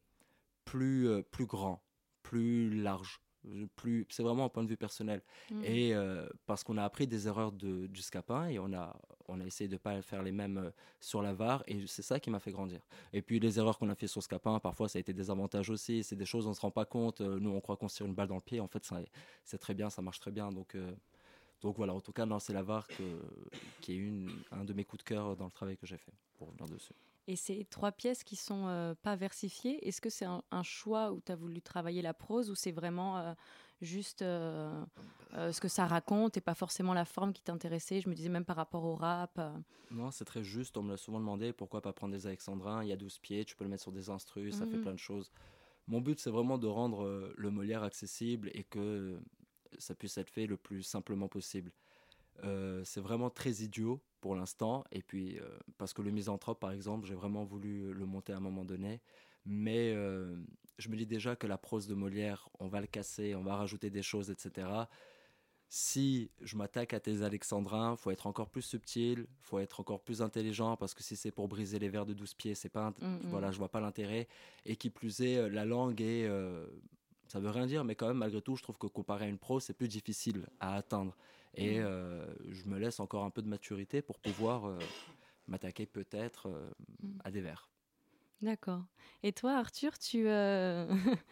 plus, euh, plus grand, plus large. euh, Plus, c'est vraiment un point de vue personnel. Mhm. Et euh, parce qu'on a appris des erreurs de, du Scapin et on a, on a essayé de ne pas faire les mêmes euh, sur la VAR et c'est ça qui m'a fait grandir. Et puis les erreurs qu'on a fait sur Scapin, parfois ça a été des avantages aussi. C'est des choses on ne se rend pas compte. Nous on croit qu'on se tire une balle dans le pied. En fait c'est très bien, ça marche très bien. Donc, euh, donc voilà, en tout cas, non, c'est la VAR que, qui est une, un de mes coups de cœur dans le travail que j'ai fait pour venir dessus. Et ces trois pièces qui sont euh, pas versifiées, est-ce que c'est un, un choix où tu as voulu travailler la prose ou c'est vraiment euh, juste euh, ce que ça raconte et pas forcément la forme qui t'intéressait? Je me disais même par rapport au rap. Non, c'est très juste. On me l'a souvent demandé pourquoi pas prendre des alexandrins? Il y a 12 pieds, tu peux le mettre sur des instrus, ça fait Mhm. plein de choses. Mon but, c'est vraiment de rendre le Molière accessible et que ça puisse être fait le plus simplement possible. Euh, c'est vraiment très idiot pour l'instant. Et puis, euh, parce que le misanthrope, par exemple, j'ai vraiment voulu le monter à un moment donné. Mais euh, je me dis déjà que la prose de Molière, on va le casser, on va rajouter des choses, etc. Si je m'attaque à tes alexandrins, faut être encore plus subtil, faut être encore plus intelligent parce que si c'est pour briser les verres de 12 pieds, c'est pas Mm, mm. voilà, je vois pas l'intérêt et qui plus est la langue est euh, ça veut rien dire mais quand même malgré tout, je trouve que comparé à une pro, c'est plus difficile à atteindre et Mm. euh, je me laisse encore un peu de maturité pour pouvoir euh, m'attaquer peut-être euh, Mm. à des vers. D'accord. Et toi, Arthur, tu, euh, [LAUGHS]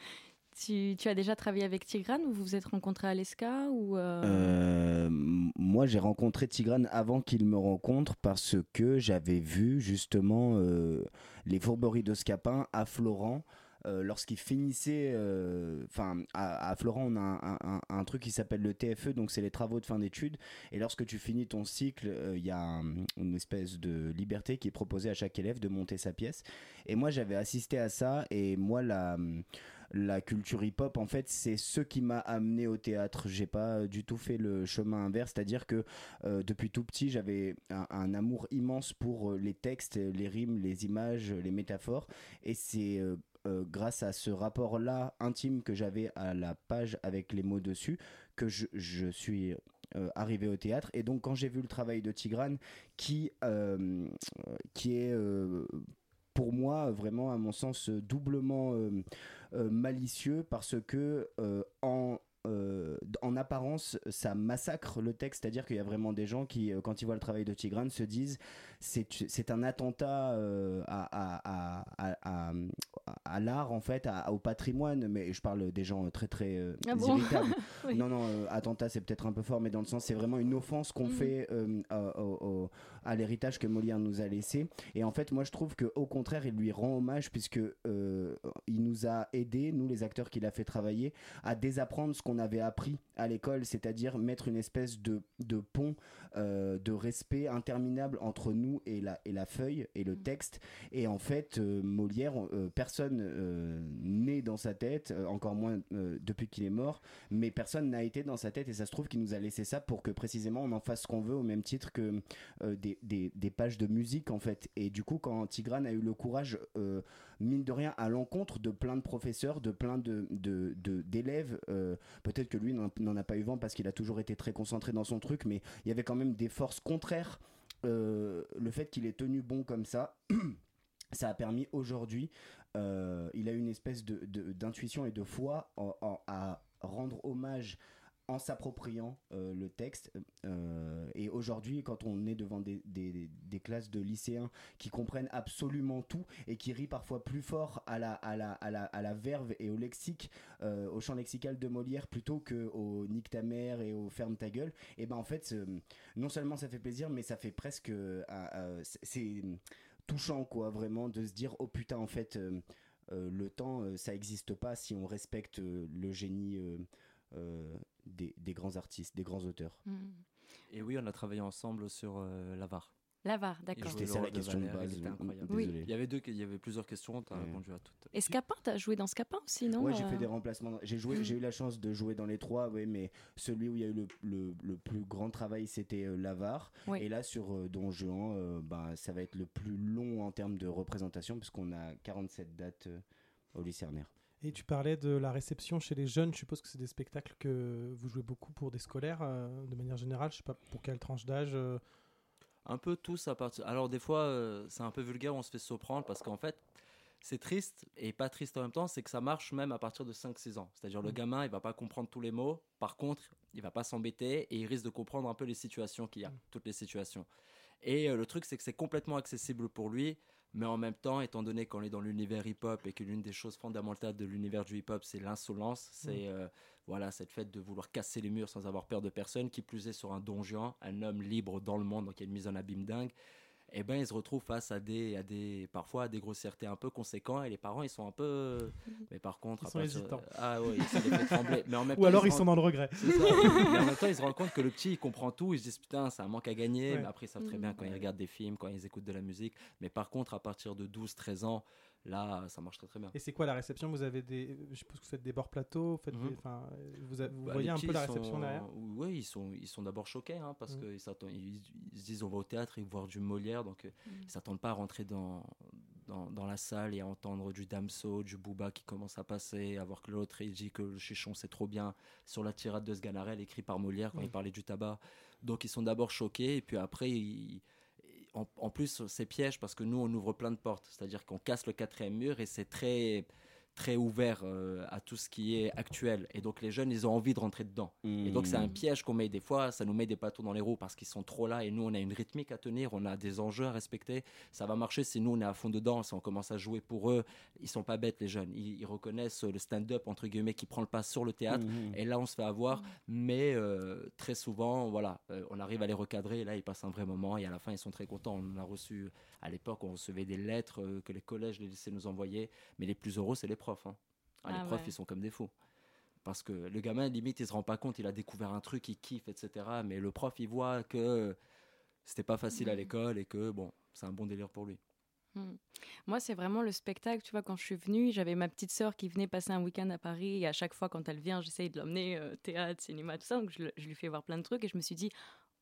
tu, tu as déjà travaillé avec Tigrane ou vous vous êtes rencontrés à l'ESCA ou euh, Euh, moi, j'ai rencontré Tigrane avant qu'il me rencontre parce que j'avais vu justement euh, les fourberies de Scapin à Florent. Euh, Lorsqu'il finissait, euh, enfin à, à Florent, on a un, un- truc qui s'appelle le TFE, donc c'est les travaux de fin d'études. Et lorsque tu finis ton cycle, euh, il y a un- une espèce de liberté qui est proposée à chaque élève de monter sa pièce. Et moi, j'avais assisté à ça. Et moi, la, la culture hip-hop, en fait, c'est ce qui m'a amené au théâtre. J'ai pas du tout fait le chemin inverse, c'est-à-dire que depuis tout petit, j'avais un, un amour immense pour les textes, les rimes, les images, les métaphores, et c'est euh, grâce à ce rapport-là intime que j'avais à la page avec les mots dessus que je, je suis euh, arrivé au théâtre. Et donc quand j'ai vu le travail de Tigrane, qui, euh, qui est pour moi vraiment à mon sens doublement malicieux parce que en euh, en apparence, ça massacre le texte, c'est-à-dire qu'il y a vraiment des gens qui, euh, quand ils voient le travail de Tigrane, se disent c'est un attentat euh, à, à, à, l'art, en fait, au patrimoine, mais je parle des gens très très euh, Ah bon? irritables. [LAUGHS] Oui. Non, non, attentat, c'est peut-être un peu fort, mais dans le sens, c'est vraiment une offense qu'on Mhm. fait à, au- au- à l'héritage que Molière nous a laissé. Et en fait, moi, je trouve que au contraire, il lui rend hommage puisque il nous a aidés, nous les acteurs qu'il a fait travailler, à désapprendre ce qu'on avait appris à l'école, c'est-à-dire mettre une espèce de, de pont euh, de respect interminable entre nous et la, et la feuille et le texte. Et en fait, euh, Molière, euh, personne n'est dans sa tête, encore moins depuis qu'il est mort, mais personne n'a été dans sa tête et ça se trouve qu'il nous a laissé ça pour que précisément on en fasse ce qu'on veut au même titre que des, des- des pages de musique en fait. Et du coup, quand Tigrane a eu le courage, mine de rien, à l'encontre de plein de professeurs, de plein de, d'élèves, euh, peut-être que lui n'en a pas eu vent parce qu'il a toujours été très concentré dans son truc, mais il y avait quand même des forces contraires. Euh, le fait qu'il ait tenu bon comme ça, [CLEARS THROAT] ça a permis aujourd'hui, euh, il a une espèce de, d'intuition et de foi à rendre hommage en s'appropriant euh, le texte. Euh, et aujourd'hui, quand on est devant des, classes de lycéens qui comprennent absolument tout et qui rient parfois plus fort à la, verve et au lexique, euh, au champ lexical de Molière plutôt que au nique ta mère et au ferme ta gueule, et ben en fait, non seulement ça fait plaisir, mais ça fait presque. c'est- touchant, quoi, vraiment, de se dire, oh putain, en fait. le temps, ça n'existe pas si on respecte le génie des, des grands artistes, des grands auteurs. Et oui, on a travaillé ensemble sur euh, l'avare. L'avare, d'accord. C'était ça la question de Valère, base, incroyable. Il y avait deux, il y avait plusieurs questions, tu as répondu à toutes. Et Scapin, t'as joué dans Scapin aussi, non Ouais, j'ai euh fait des remplacements. J'ai joué, Mm. j'ai eu la chance de jouer dans les trois, ouais, mais celui où il y a eu le, le, le plus grand travail, c'était euh, L'Avare. Oui. Et là, sur euh, Don Juan, euh, bah, ça va être le plus long en termes de représentation, puisqu'on a 47 dates euh, au Lycernaire. Et tu parlais de la réception chez les jeunes. Je suppose que c'est des spectacles que vous jouez beaucoup pour des scolaires, euh, de manière générale. Je sais pas pour quelle tranche d'âge. euh, Un peu tous à partir. Alors des fois, euh, c'est un peu vulgaire, on se fait surprendre parce qu'en fait, c'est triste et pas triste en même temps, c'est que ça marche même à partir de 5-6 ans. C'est-à-dire le Mm. gamin, il va pas comprendre tous les mots. Par contre, il va pas s'embêter et il risque de comprendre un peu les situations qu'il y a, toutes les situations. Et le truc, c'est que c'est complètement accessible pour lui, mais en même temps, étant donné qu'on est dans l'univers hip-hop et que l'une des choses fondamentales de l'univers du hip-hop, c'est l'insolence, c'est euh, voilà cette fait de vouloir casser les murs sans avoir peur de personne, qui plus est sur un donjon, un homme libre dans le monde, donc il y a une mise en abîme dingue. Et ben, il se retrouve face à des, à des, parfois à des grossièretés un peu conséquents et les parents, ils sont un peu. [LAUGHS] Mais par contre, Ils sont hésitants. Ah oui, ça les fait trembler. Mais en [LAUGHS] même Ou temps, alors ils sont rendent- dans le regret. Ça. [LAUGHS] Mais en même temps, ils se rendent compte que le petit, il comprend tout. Ils se disent putain, c'est un manque à gagner. Ouais. Mais après, ils savent très bien quand ils regardent des films, quand ils écoutent de la musique. Mais par contre, à partir de 12-13 ans, là, ça marche très très bien. Et c'est quoi la réception? Vous avez des, je suppose que vous faites des bords plateaux, vous, faites Mhm. des- enfin, vous, a- vous Bah, voyez un peu la réception sont- derrière? Oui, ils sont, ils sont d'abord choqués hein, parce Mhm. qu'ils ils, ils se disent on va au théâtre et voir du Molière, donc Mhm. ils s'attendent pas à rentrer dans, dans, dans la salle et à entendre du Damso, du Booba qui commence à passer, à voir que l'autre il dit que le chichon c'est trop bien sur la tirade de Sganarelle écrit par Molière quand il parlait du tabac. Donc ils sont d'abord choqués et puis après ils- en, plus, c'est piège parce que nous, on ouvre plein de portes. C'est-à-dire qu'on casse le quatrième mur et c'est très, très ouvert euh, à tout ce qui est actuel. Et donc, les jeunes, ils ont envie de rentrer dedans. Et donc, c'est un Mmh. piège qu'on met des fois. Ça nous met des bâtons dans les roues parce qu'ils sont trop là. Et nous, on a une rythmique à tenir. On a des enjeux à respecter. Ça va marcher si nous, on est à fond dedans. Si on commence à jouer pour eux, ils sont pas bêtes, les jeunes. Ils, ils reconnaissent le stand-up, entre guillemets, qui prend le pas sur le théâtre. Mhm. Et là, on se fait avoir. Mais euh, très souvent, voilà, euh, on arrive à les recadrer. Et là, ils passent un vrai moment. Et à la fin, ils sont très contents. On a reçu, à l'époque, on recevait des lettres euh, que les collèges, les lycées nous envoyaient. Mais les plus heureux, c'est les profs. hein. Ah, Ah les profs, ouais. ils sont comme des fous. Parce que le gamin, limite, il se rend pas compte, il a découvert un truc, il kiffe, etc. Mais le prof, il voit que c'était pas facile à l'école et que, bon, c'est un bon délire pour lui. Hmm. Moi, c'est vraiment le spectacle. Tu vois, quand je suis venue, j'avais ma petite sœur qui venait passer un week-end à Paris. Et à chaque fois, quand elle vient, j'essaye de l'emmener euh, théâtre, cinéma, tout ça. Donc, je lui fais voir plein de trucs. Et je me suis dit,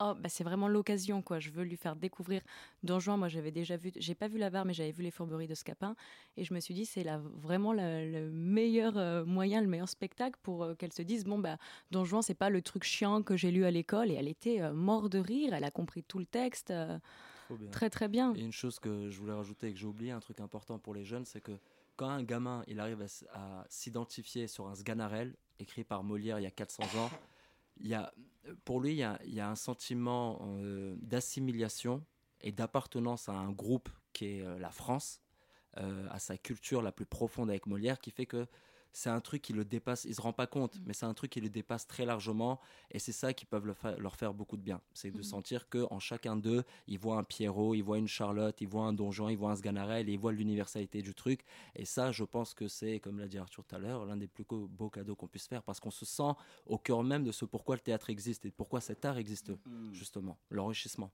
oh, bah, c'est vraiment l'occasion, quoi. Je veux lui faire découvrir Don Juan. Moi, j'avais déjà vu, j'ai pas vu la barre, mais j'avais vu les fourberies de Scapin. Et je me suis dit, c'est la, vraiment la- le meilleur euh, moyen, le meilleur spectacle pour euh, qu'elle se dise, bon, bah, Don Juan, c'est pas le truc chiant que j'ai lu à l'école. Et elle était euh, morte de rire. Elle a compris tout le texte. euh, Trop bien. Très, très bien. Et une chose que je voulais rajouter et que j'ai oublié, un truc important pour les jeunes, c'est que quand un gamin il arrive à s'identifier sur un sganarelle écrit par Molière il y a 400 ans, il y a, pour lui il y a, un sentiment euh, d'assimilation et d'appartenance à un groupe qui est euh, la France, euh, à sa culture la plus profonde avec Molière, qui fait que c'est un truc qui le dépasse, il se rend pas compte, mais c'est un truc qui le dépasse très largement, et c'est ça qui peut le fa- leur faire beaucoup de bien. C'est de Mhm. sentir que en chacun d'eux, ils voient un Pierrot, ils voient une Charlotte, ils voient un donjon, ils voient un Sganarelle, ils voient l'universalité du truc. Et ça, je pense que c'est, comme l'a dit Arthur tout à l'heure, l'un des plus beaux cadeaux qu'on puisse faire, parce qu'on se sent au cœur même de ce pourquoi le théâtre existe et pourquoi cet art existe, justement, l'enrichissement.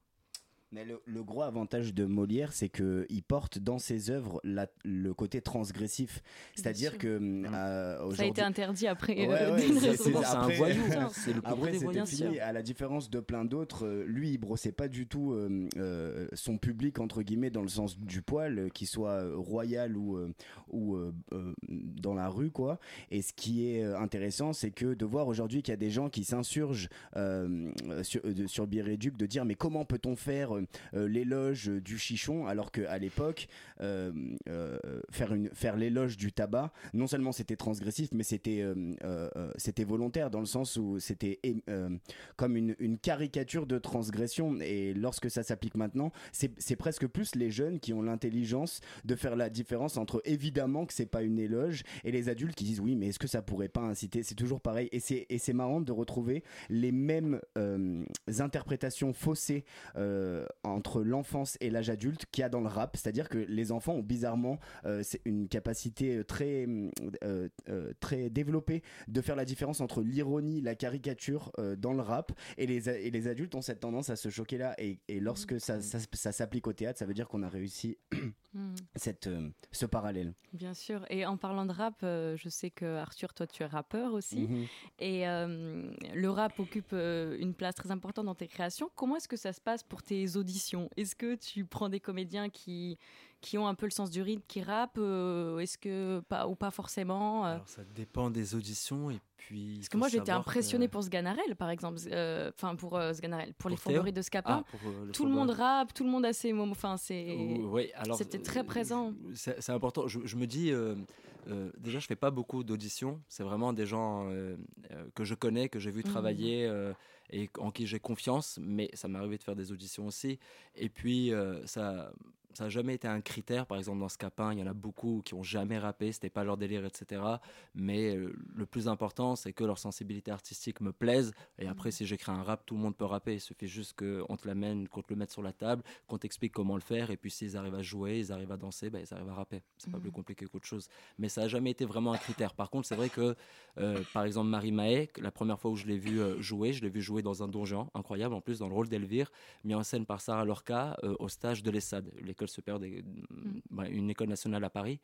Mais le, le gros avantage de Molière, c'est que il porte dans ses œuvres la- le côté transgressif. C'est-à-dire que euh, Ça a été interdit après. Ouais, euh, ouais, [LAUGHS] c'est- c'est- après- c'est [LAUGHS] le plus après, des voyants, fini. À la différence de plein d'autres, euh, lui, il brossait pas du tout euh, euh, son public entre guillemets dans le sens du poil, qu'il soit royal ou euh, ou dans la rue, quoi. Et ce qui est intéressant, c'est que de voir aujourd'hui qu'il y a des gens qui s'insurgent euh, sur, euh, de- sur Biréduc, de dire mais comment peut-on faire l'éloge du chichon alors qu'à l'époque euh, euh, faire une faire l'éloge du tabac, non seulement c'était transgressif, mais c'était euh, euh, euh, c'était volontaire dans le sens où c'était euh, comme une, caricature de transgression. Et lorsque ça s'applique maintenant, c'est presque plus les jeunes qui ont l'intelligence de faire la différence entre évidemment que c'est pas une éloge et les adultes qui disent oui, mais est-ce que ça pourrait pas inciter? C'est toujours pareil. Et c'est marrant de retrouver les mêmes euh, interprétations faussées euh, entre l'enfance et l'âge adulte qu'il y a dans le rap. C'est-à-dire que les enfants ont bizarrement euh, c'est une capacité très euh, euh, très développée de faire la différence entre l'ironie, la caricature euh, dans le rap et les, et les adultes ont cette tendance à se choquer là et, et lorsque ça, ça, ça s'applique au théâtre, ça veut dire qu'on a réussi [CLEARS THROAT] Mhm. cette, euh, ce parallèle. Bien sûr. Et en parlant de rap, euh, je sais que Arthur, toi, tu es rappeur aussi. Mhm. Et euh, le rap occupe euh, une place très importante dans tes créations. Comment est-ce que ça se passe pour tes auditions Est-ce que tu prends des comédiens qui, qui ont un peu le sens du rythme, qui rappent euh, Est-ce que pas ou pas forcément euh? Alors ça dépend des auditions et puis. Parce que moi, j'étais impressionnée pour Sganarelle, par exemple. Euh, Enfin, pour Sganarelle, pour, les Pour Théo fourberies de Scapin. Ah, les tout le monde rappe, tout le monde a ses moments. Enfin, c'est. Oui, alors C'était très présent. C'est important. Je, je me dis, déjà, je fais pas beaucoup d'auditions. C'est vraiment des gens que je connais, que j'ai vu Mhm. travailler et en qui j'ai confiance. Mais ça m'est arrivé de faire des auditions aussi. Et puis, euh, ça. Ça n'a jamais été un critère, par exemple dans Scapin, il y en a beaucoup qui ont jamais rappé, c'était pas leur délire, etc. Mais euh, le plus important, c'est que leur sensibilité artistique me plaise. Et après, si j'écris un rap, tout le monde peut rapper. Il suffit juste qu'on te l'amène, qu'on te le mette sur la table, qu'on t'explique comment le faire. Et puis, s'ils arrivent à jouer, ils arrivent à danser, ben, ils arrivent à rapper. C'est pas Mhm. plus compliqué qu'autre chose. Mais ça n'a jamais été vraiment un critère. Par contre, c'est vrai que, euh, par exemple, Marie Mahé, la première fois où je l'ai vu euh, jouer, je l'ai vu jouer dans un donjon, incroyable, en plus, dans le rôle d'Elvire, mis en scène par Sarah Lorca euh, au stage de l'ESSAD, l'école supérieure, des, ouais, une école nationale à Paris.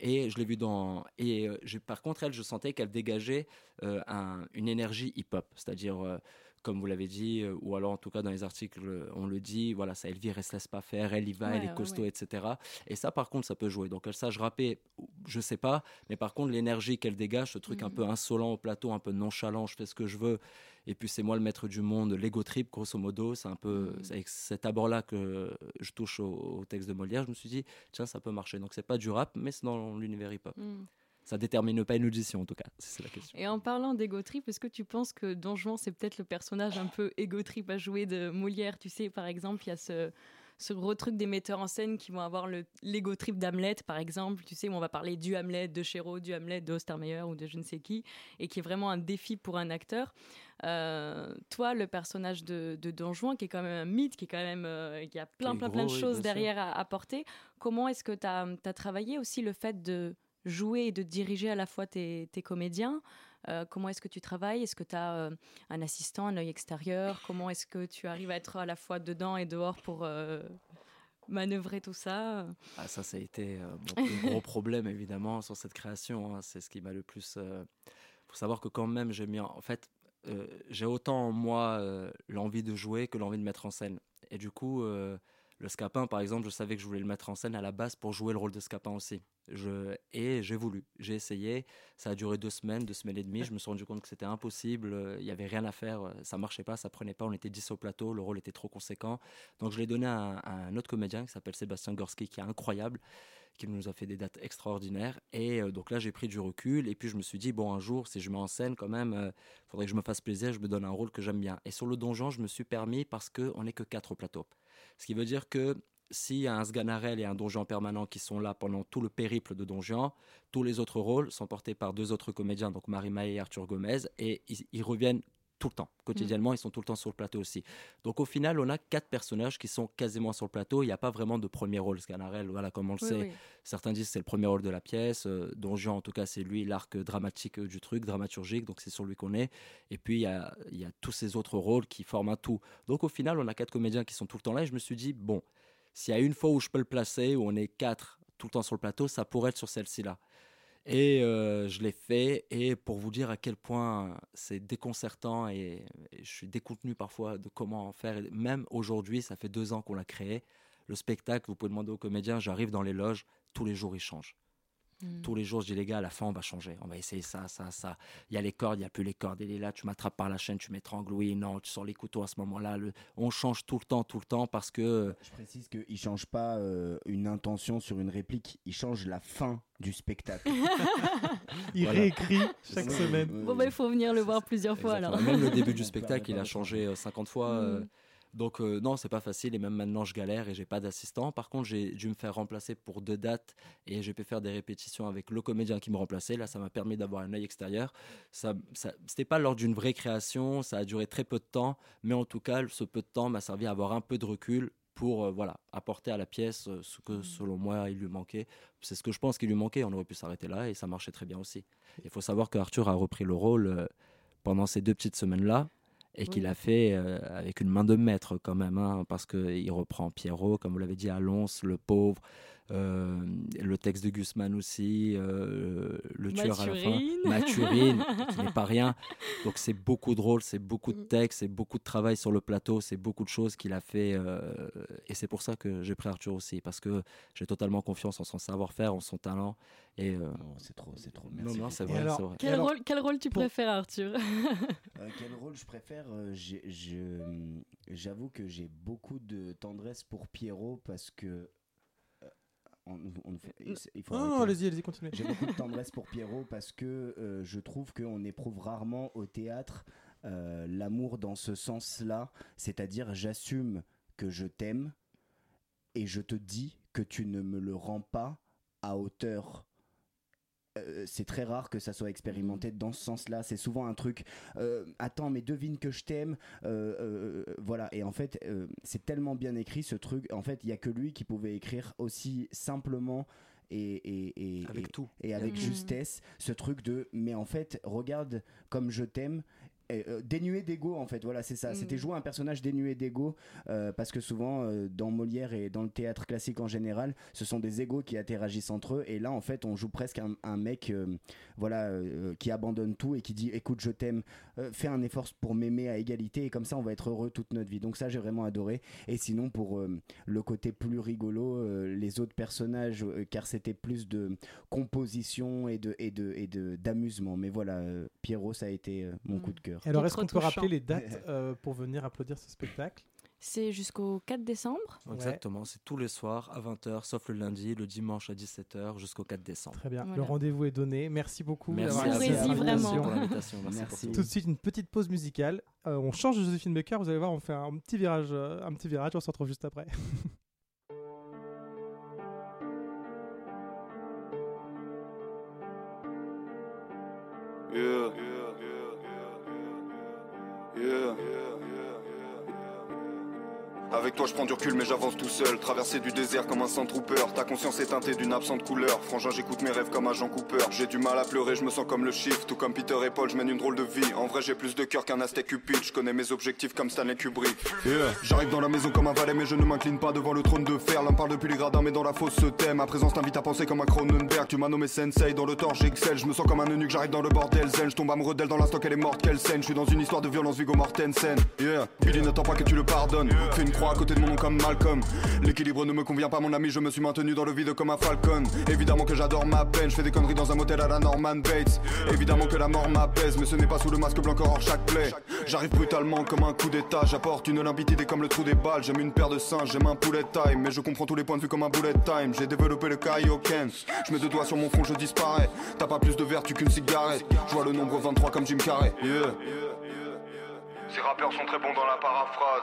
Et je l'ai vu dans. Et euh, par contre, elle, je sentais qu'elle dégageait euh, un- une énergie hip-hop, c'est-à-dire. Comme vous l'avez dit, euh, ou alors en tout cas dans les articles, euh, on le dit, voilà, ça Elvire, elle se laisse pas faire, elle y va, elle est costaud, ouais. etc. Et ça, par contre, ça peut jouer. Donc, elle sache rapper, je sais pas, mais par contre, l'énergie qu'elle dégage, ce truc un Mhm. peu insolent au plateau, un peu nonchalant, je fais ce que je veux, et puis c'est moi le maître du monde, l'ego trip, grosso modo, c'est un peu c'est avec cet abord-là que je touche au, au texte de Molière. Je me suis dit, tiens, ça peut marcher. Donc, c'est pas du rap, mais c'est dans l'univers hip-hop. Mm. Ça détermine pas une audition, en tout cas, si c'est la question. Et en parlant d'ego trip, est-ce que tu penses que Don Juan, c'est peut-être le personnage un peu ego trip à jouer de Molière? Tu sais, par exemple, il y a ce, ce gros truc des metteurs en scène qui vont avoir le- l'ego trip d'Hamlet, par exemple, tu sais, où on va parler du Hamlet, de Chéreau, du Hamlet, de Ostermeyer ou de je ne sais qui, et qui est vraiment un défi pour un acteur. Euh, toi, le personnage de, de Don Juan, qui est quand même un mythe, qui est quand même. euh, il y a plein, Qui plein, plein de oui, choses derrière à apporter. Comment est-ce que tu as, travaillé aussi le fait de jouer et de diriger à la fois tes, tes comédiens Euh, Comment est-ce que tu travailles? Est-ce que tu as un assistant, un œil extérieur? Comment est-ce que tu arrives à être à la fois dedans et dehors pour, euh, manœuvrer tout ça? Ah, ça, ça a été euh, mon plus gros [LAUGHS] problème, évidemment, sur cette création. hein. C'est ce qui m'a le plus. Il faut savoir que, quand même, j'ai mis. En, en fait, euh, j'ai autant en moi euh, l'envie de jouer que l'envie de mettre en scène. Et du coup, euh, le Scapin, par exemple, je savais que je voulais le mettre en scène à la base pour jouer le rôle de Scapin aussi. Et j'ai voulu, j'ai essayé. Ça a duré deux semaines, deux semaines et demie. Je me suis rendu compte que c'était impossible. Il n'y avait rien à faire. Ça marchait pas, ça prenait pas. On était 10 au plateau. Le rôle était trop conséquent. Donc je l'ai donné à un autre comédien qui s'appelle Sébastien Gorski, qui est incroyable, qui nous a fait des dates extraordinaires. Et euh, donc là, j'ai pris du recul. Et puis je me suis dit, bon, un jour, si je mets en scène quand même, il faudrait que je me fasse plaisir. Je me donne un rôle que j'aime bien. Et sur le donjon, je me suis permis parce qu'on n'est que quatre au plateau. Ce qui veut dire que s'il y a un Sganarelle et un donjon permanent qui sont là pendant tout le périple de donjon, tous les autres rôles sont portés par deux autres comédiens, donc Marie Maé et Arthur Gomez, et ils reviennent tout le temps, quotidiennement, ils sont tout le temps sur le plateau aussi. Donc au final, on a quatre personnages qui sont quasiment sur le plateau, il n'y a pas vraiment de premier rôle, Sganarelle, voilà, comme on le Oui, sait. oui. Certains disent que c'est le premier rôle de la pièce, euh, Donjon en tout cas c'est lui, l'arc dramatique euh, du truc, dramaturgique, donc c'est sur lui qu'on est. Et puis il y a, il y a tous ces autres rôles qui forment un tout. Donc au final, on a quatre comédiens qui sont tout le temps là et je me suis dit, bon, s'il y a une fois où je peux le placer, où on est quatre tout le temps sur le plateau, ça pourrait être sur celle-ci-là. Et euh, je l'ai fait, et pour vous dire à quel point c'est déconcertant et, et je suis décontenu parfois de comment en faire. Même aujourd'hui, ça fait deux ans qu'on l'a créé. Le spectacle, vous pouvez demander aux comédiens, j'arrive dans les loges, tous les jours il change. Mm. Tous les jours, je dis les gars, à la fin, on va changer. On va essayer ça, ça, ça. Il y a les cordes, il n'y a plus les cordes. Il est là, tu m'attrapes par la chaîne, tu m'étrangles. Oui, non, tu sors les couteaux à ce moment-là. Le- On change tout le temps, tout le temps parce que. Je précise qu'il ne change pas euh, une intention sur une réplique, il change la fin du spectacle. [LAUGHS] Il Voilà. réécrit chaque semaine. Bon, bah, il faut venir le voir plusieurs fois alors. Même le début du [LAUGHS] spectacle, il a changé euh, 50 fois. euh, Mm. Donc euh, non, c'est pas facile et même maintenant je galère et j'ai pas d'assistant. Par contre, j'ai dû me faire remplacer pour deux dates et j'ai pu faire des répétitions avec le comédien qui me remplaçait. Là, ça m'a permis d'avoir un œil extérieur. Ça, ça c'était pas lors d'une vraie création, ça a duré très peu de temps, mais en tout cas, ce peu de temps m'a servi à avoir un peu de recul pour euh, voilà apporter à la pièce euh, ce que selon moi il lui manquait. C'est ce que je pense qu'il lui manquait. On aurait pu s'arrêter là et ça marchait très bien aussi. Il faut savoir qu'Arthur a repris le rôle euh, pendant ces deux petites semaines-là et qu'il a fait euh, avec une main de maître quand même, hein, parce qu'il reprend Pierrot, comme vous l'avez dit, Alonso, le pauvre, le texte de Guzman aussi, euh, le tueur à la fin, Mathurine. [LAUGHS] Mathurine, qui n'est pas [LAUGHS] rien. Donc c'est beaucoup de rôles, c'est beaucoup de textes, c'est beaucoup de travail sur le plateau, c'est beaucoup de choses qu'il a fait, euh, et c'est pour ça que j'ai pris Arthur aussi, parce que j'ai totalement confiance en son savoir-faire, en son talent, et euh, c'est trop, c'est trop. non, merci non, c'est beaucoup. vrai, alors, c'est vrai. Quel, alors, rôle, quel rôle tu pour- préfères, Arthur [LAUGHS] Euh, quel rôle je préfère Euh, J'avoue que j'ai beaucoup de tendresse pour Pierrot parce que. On- on- il il faut Non, non, allez-y, allez-y, continuez. J'ai beaucoup de [LAUGHS] tendresse pour Pierrot parce que euh, je trouve qu'on éprouve rarement au théâtre euh, l'amour dans ce sens-là, c'est-à-dire j'assume que je t'aime et je te dis que tu ne me le rends pas à hauteur. Euh, c'est très rare que ça soit expérimenté dans ce sens-là. C'est souvent un truc. euh, attends, mais devine que je t'aime. euh, euh, voilà. Et en fait, euh, c'est tellement bien écrit ce truc. En fait, il y a que lui qui pouvait écrire aussi simplement et, et, et- Avec et- tout. et avec Mhm. justesse ce truc de. Mais en fait, regarde comme je t'aime. Euh, dénué d'ego en fait. Voilà c'est ça. Mhm. c'était jouer un personnage dénué d'ego euh, parce que souvent euh, dans Molière et dans le théâtre classique en général ce sont des égos qui interagissent entre eux. Et là en fait on joue presque un, un mec voilà qui abandonne tout et qui dit écoute je t'aime fais un effort pour m'aimer à égalité et comme ça on va être heureux toute notre vie. Donc ça j'ai vraiment adoré. Et sinon pour le côté plus rigolo les autres personnages car c'était plus de composition et de et de et de d'amusement. Mais voilà Pierrot ça a été mon Mm. coup de cœur Alors, est-ce qu'on peut rappeler les dates [LAUGHS] euh, pour venir applaudir ce spectacle? C'est jusqu'au 4 décembre Ouais. Exactement, c'est tous les soirs à 20h, sauf le lundi, le dimanche à 17h jusqu'au 4 décembre. Très bien, le rendez-vous est donné. Merci beaucoup. Merci vous vraiment. pour l'invitation. Merci, Merci. pour Tout de suite, une petite pause musicale. Euh, on change de Joséphine Baker. Vous allez voir, on fait un petit virage. euh, un petit virage. On se retrouve juste après. [LAUGHS] Yeah. Yeah. yeah. yeah. Avec toi je prends du recul mais j'avance tout seul. Traverser du désert comme un sans trooper. Ta conscience est teintée d'une absente couleur. Frangin j'écoute mes rêves comme un Jean Cooper. J'ai du mal à pleurer je me sens comme le shift Tout comme Peter et Paul je mène une drôle de vie. En vrai j'ai plus de cœur qu'un Aztec Cupid. Je connais mes objectifs comme Stanley Kubrick. Yeah. J'arrive dans la maison comme un valet mais je ne m'incline pas devant le trône de fer. L'un parle depuis les gradins mais dans la fosse se thème. Ma présence t'invite à penser comme un Cronenberg. Tu m'as nommé Sensei dans le torche j'excelle Je me sens comme un eunuque j'arrive dans le bordel zen Je tombe amoureux d'elle dans l'instant qu'elle est morte. Quelle scène? Je suis dans une histoire de violence Vigo Mortensen. Yeah. Billy n'attend pas que tu le pardonnes. Fais une à côté de mon nom comme Malcolm. L'équilibre ne me convient pas mon ami Je me suis maintenu dans le vide comme un falcon. Évidemment que j'adore ma peine Je fais des conneries dans un motel à la Norman Bates. Évidemment que la mort m'apaise Mais ce n'est pas sous le masque blanc hors chaque plaie J'arrive brutalement comme un coup d'état J'apporte une limpidité comme le trou des balles. J'aime une paire de singes, j'aime un poulet time Mais je comprends tous les points de vue comme un bullet time. J'ai développé le Kaioken. Je mets deux doigts sur mon front, je disparais. T'as pas plus de vertu qu'une cigarette. Je vois le nombre 23 comme Jim Carrey. Ces rappeurs sont très bons dans la paraphrase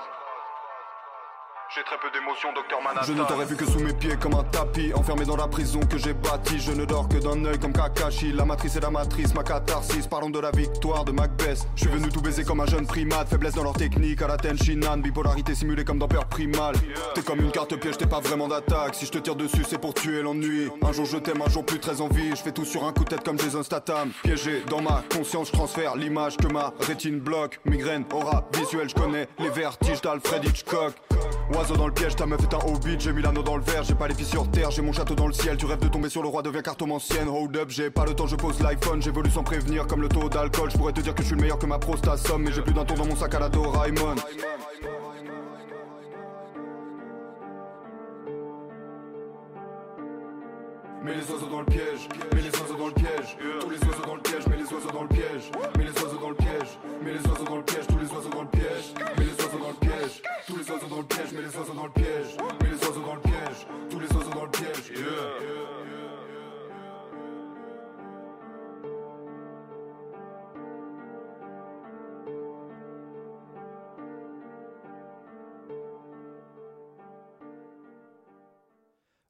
j'ai très peu d'émotions, docteur Manhattan. Je ne t'aurais vu que sous mes pieds comme un tapis, enfermé dans la prison que j'ai bâtie. Je ne dors que d'un œil comme Kakashi. La matrice et la matrice, ma catharsis. Parlons de la victoire de Macbeth. Je suis venu tout baiser comme un jeune primate. Faiblesse dans leur technique, à la Tenshinhan. Bipolarité simulée comme dans Peur Primal. T'es comme une carte piège, t'es pas vraiment d'attaque. Si je te tire dessus, c'est pour tuer l'ennui. Un jour je t'aime, un jour plus très envie. Je fais tout sur un coup de tête comme Jason Statham. Piégé dans ma conscience, je transfère l'image que ma rétine bloque. Migraine, aura visuelle, je connais les vertiges d'Alfred Hitchcock. Oiseau dans le piège, ta meuf est un hobbit, j'ai mis l'anneau dans le verre, j'ai pas les filles sur terre, j'ai mon château dans le ciel, tu rêves de tomber sur le roi, deviens cartomancienne, hold up, j'ai pas le temps, je pose l'iPhone, j'évolue sans prévenir comme le taux d'alcool, je pourrais te dire que je suis le meilleur que ma prostate somme, mais j'ai plus d'un tour dans mon sac à la Doraemon. Mets les oiseaux dans le piège, mets les oiseaux dans le piège, tous les oiseaux dans le piège, mets les oiseaux dans le piège, mets les oiseaux dans le piège, mets les oiseaux dans le piège, tous les oiseaux dans le piège. Yeah.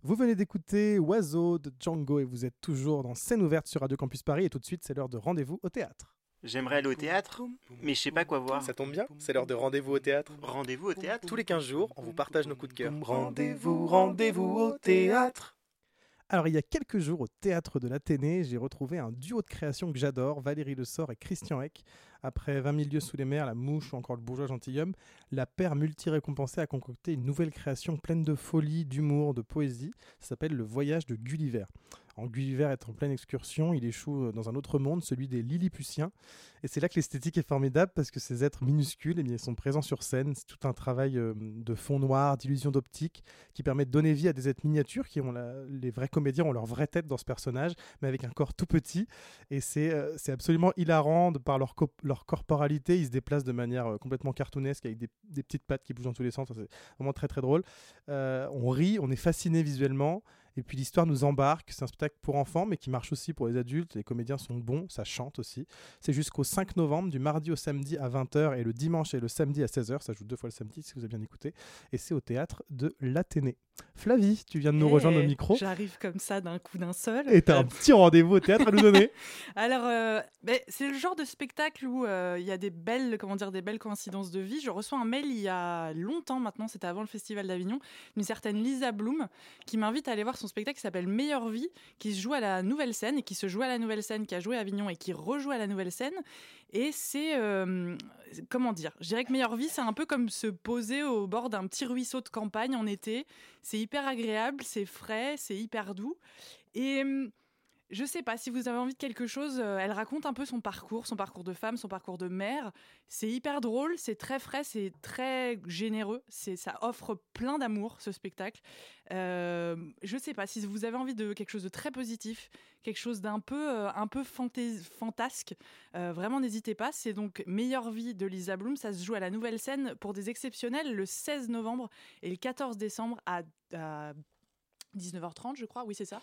Vous venez d'écouter Oiseau de Django et vous êtes toujours dans scène ouverte sur Radio Campus Paris et tout de suite c'est l'heure de rendez-vous au théâtre. J'aimerais aller au théâtre, mais je sais pas quoi voir. Ça tombe bien, c'est l'heure de rendez-vous au théâtre. Rendez-vous au théâtre Tous les 15 jours, on vous partage nos coups de cœur. Rendez-vous, rendez-vous au théâtre. Alors il y a quelques jours au théâtre de l'Athénée, j'ai retrouvé un duo de création que j'adore, Valérie Le Sort et Christian Eck. Après 20 000 lieux sous les mers, La Mouche ou encore Le Bourgeois Gentilhomme, la paire multi-récompensée a concocté une nouvelle création pleine de folie, d'humour, de poésie. Ça s'appelle Le Voyage de Gulliver. En Gulliver est en pleine excursion, il échoue dans un autre monde, celui des Lilliputiens. Et c'est là que l'esthétique est formidable parce que ces êtres minuscules eh ils sont présents sur scène. C'est tout un travail euh, de fond noir, d'illusion d'optique qui permet de donner vie à des êtres miniatures qui ont les vrais comédiens ont leur vraie tête dans ce personnage, mais avec un corps tout petit. Et c'est euh, absolument hilarant par leur, leur corporalité. Ils se déplacent de manière euh, complètement cartoonesque avec des, petites pattes qui bougent dans tous les sens. C'est vraiment très très drôle. Euh, on rit, on est fasciné visuellement. Et puis l'histoire nous embarque. C'est un spectacle pour enfants, mais qui marche aussi pour les adultes. Les comédiens sont bons, ça chante aussi. C'est jusqu'au 5 novembre, du mardi au samedi à 20h et le dimanche et le samedi à 16h. Ça joue deux fois le samedi si vous avez bien écouté. Et c'est au théâtre de l'Athénée. Flavie, tu viens de nous rejoindre au Eh, micro. J'arrive comme ça d'un coup d'un seul. Et t'as un petit rendez-vous au théâtre à nous donner. [LAUGHS] Alors, euh, ben, c'est le genre de spectacle où euh, il y a des belles, comment dire, des belles coïncidences de vie. Je reçois un mail il y a longtemps maintenant, c'était avant le Festival d'Avignon, d'une certaine Lisa Bloom qui m'invite à aller voir son spectacle qui s'appelle Meilleure Vie, qui se joue à la Nouvelle Scène et qui se joue à la Nouvelle Scène, qui a joué à Avignon et qui rejoue à la Nouvelle Scène. Et c'est, euh, comment dire, je dirais que Meilleure Vie, c'est un peu comme se poser au bord d'un petit ruisseau de campagne en été. C'est hyper agréable, c'est frais, c'est hyper doux. Et hum, je sais pas si vous avez envie de quelque chose. euh, elle raconte un peu son parcours, son parcours de femme, son parcours de mère. C'est hyper drôle, c'est très frais, c'est très généreux. C'est ça offre plein d'amour ce spectacle. Euh, je sais pas si vous avez envie de quelque chose de très positif, quelque chose d'un peu euh, un peu fantasque. euh, vraiment n'hésitez pas. C'est donc Meilleure vie de Lisa Bloom. Ça se joue à la Nouvelle Scène pour des exceptionnels le 16 novembre et le 14 décembre à, à 19h30, je crois, oui, c'est ça.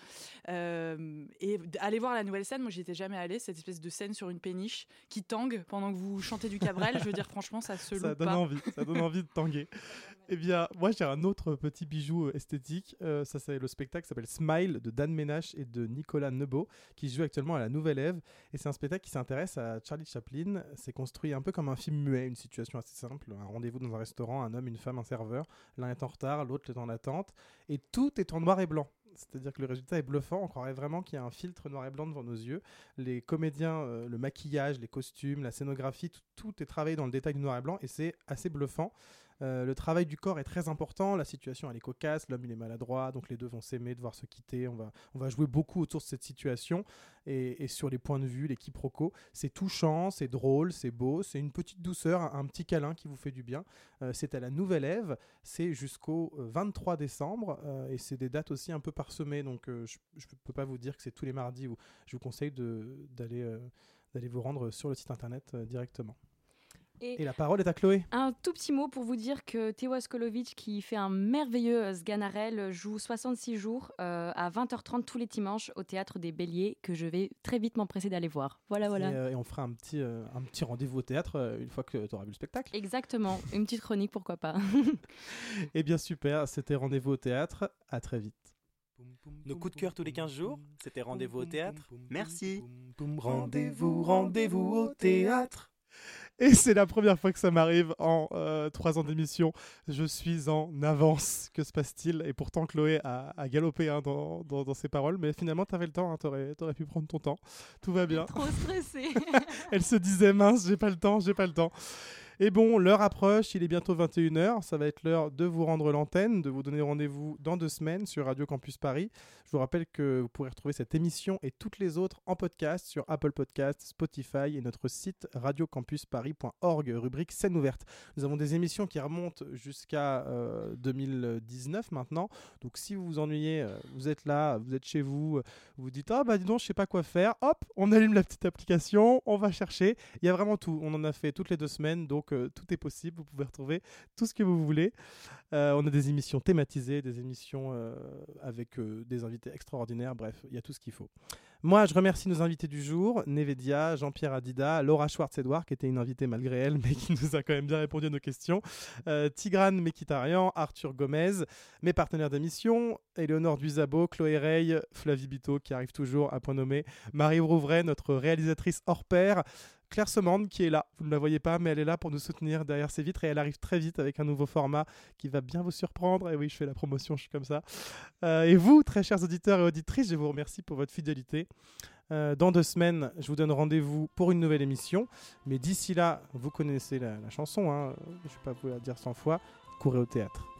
Euh, et aller voir la nouvelle scène, moi, j'y étais jamais allée, cette espèce de scène sur une péniche qui tangue pendant que vous chantez du Cabrel. je veux dire, franchement, ça se [LAUGHS] ça loupe donne pas. envie, ça donne envie de tanguer. [LAUGHS] Eh bien, moi j'ai un autre petit bijou euh, esthétique. Euh, ça c'est le spectacle s'appelle Smile de Dan Ménache et de Nicolas Nebo qui joue actuellement à la Nouvelle Ève. Et c'est un spectacle qui s'intéresse à Charlie Chaplin. C'est construit un peu comme un film muet, une situation assez simple. Un rendez-vous dans un restaurant, un homme, une femme, un serveur. L'un est en retard, l'autre est en attente. Et tout est en noir et blanc. C'est-à-dire que le résultat est bluffant. On croirait vraiment qu'il y a un filtre noir et blanc devant nos yeux. Les comédiens, euh, le maquillage, les costumes, la scénographie, tout, tout est travaillé dans le détail du noir et blanc et c'est assez bluffant. Euh, le travail du corps est très important. La situation elle est cocasse. L'homme il est maladroit, donc les deux vont s'aimer, devoir se quitter. On va, on va jouer beaucoup autour de cette situation et, sur les points de vue, les quiproquos. C'est touchant, c'est drôle, c'est beau, c'est une petite douceur, un, petit câlin qui vous fait du bien. Euh, c'est à la Nouvelle Ève. C'est jusqu'au euh, 23 décembre euh, et c'est des dates aussi un peu parsemées. Donc je ne peux pas vous dire que c'est tous les mardis. Je vous conseille d'aller d'aller vous rendre sur le site internet directement. Et la parole est à Chloé. Un tout petit mot pour vous dire que Théo Askolovic, qui fait un merveilleux Sganarelle, joue 66 jours euh, à 20h30 tous les dimanches au Théâtre des Béliers, que je vais très vite m'empresser d'aller voir. Voilà, voilà. Et, euh, et on fera un petit, euh, un petit rendez-vous au théâtre euh, une fois que tu auras vu le spectacle. Exactement, [LAUGHS] une petite chronique, pourquoi pas. [LAUGHS] Eh bien super, c'était rendez-vous au théâtre. À très vite. Nos coups de cœur tous les 15 jours, c'était rendez-vous au théâtre. Merci. Rendez-vous, rendez-vous au théâtre. Et c'est la première fois que ça m'arrive en euh, trois ans d'émission. Je suis en avance. Que se passe-t-il? Et pourtant, Chloé a, a galopé hein, dans, dans- dans ses paroles. Mais finalement, tu avais le temps. tu aurais, pu prendre ton temps. Tout va bien. Trop stressée. [LAUGHS] Elle se disait mince, j'ai pas le temps, j'ai pas le temps. Et bon, l'heure approche, il est bientôt 21h, ça va être l'heure de vous rendre l'antenne, de vous donner rendez-vous dans deux semaines sur Radio Campus Paris. Je vous rappelle que vous pourrez retrouver cette émission et toutes les autres en podcast sur Apple Podcast, Spotify et notre site radiocampusparis.org, rubrique scène ouverte. Nous avons des émissions qui remontent jusqu'à euh, 2019 maintenant, donc si vous vous ennuyez, euh, vous êtes là, vous êtes chez vous, euh, vous vous dites, ah bah dis donc, je sais pas quoi faire, hop, on allume la petite application, on va chercher, il y a vraiment tout, on en a fait toutes les deux semaines, donc tout est possible, vous pouvez retrouver tout ce que vous voulez. Euh, on a des émissions thématisées, des émissions euh, avec euh, des invités extraordinaires, bref, il y a tout ce qu'il faut. Moi, je remercie nos invités du jour, Nevedia, Jean-Pierre Adida, Laura Schwartz-Edouard, qui était une invitée malgré elle, [LAUGHS] mais qui nous a quand même bien répondu à nos questions, Tigrane Mekitarian, Arthur Gomez, mes partenaires d'émission, Éléonore Duisabo, Chloé Rey, Flavie Bito, qui arrive toujours à point nommé, Marie Rouvray, notre réalisatrice hors pair, Claire Semande qui est là, vous ne la voyez pas, mais elle est là pour nous soutenir derrière ses vitres et elle arrive très vite avec un nouveau format qui va bien vous surprendre. Et oui, je fais la promotion, je suis comme ça. Euh, et vous, très chers auditeurs et auditrices, je vous remercie pour votre fidélité. Euh, dans deux semaines, je vous donne rendez-vous pour une nouvelle émission. Mais d'ici là, vous connaissez la, chanson, hein, je ne vais pas vous la dire 100 fois, courez au théâtre.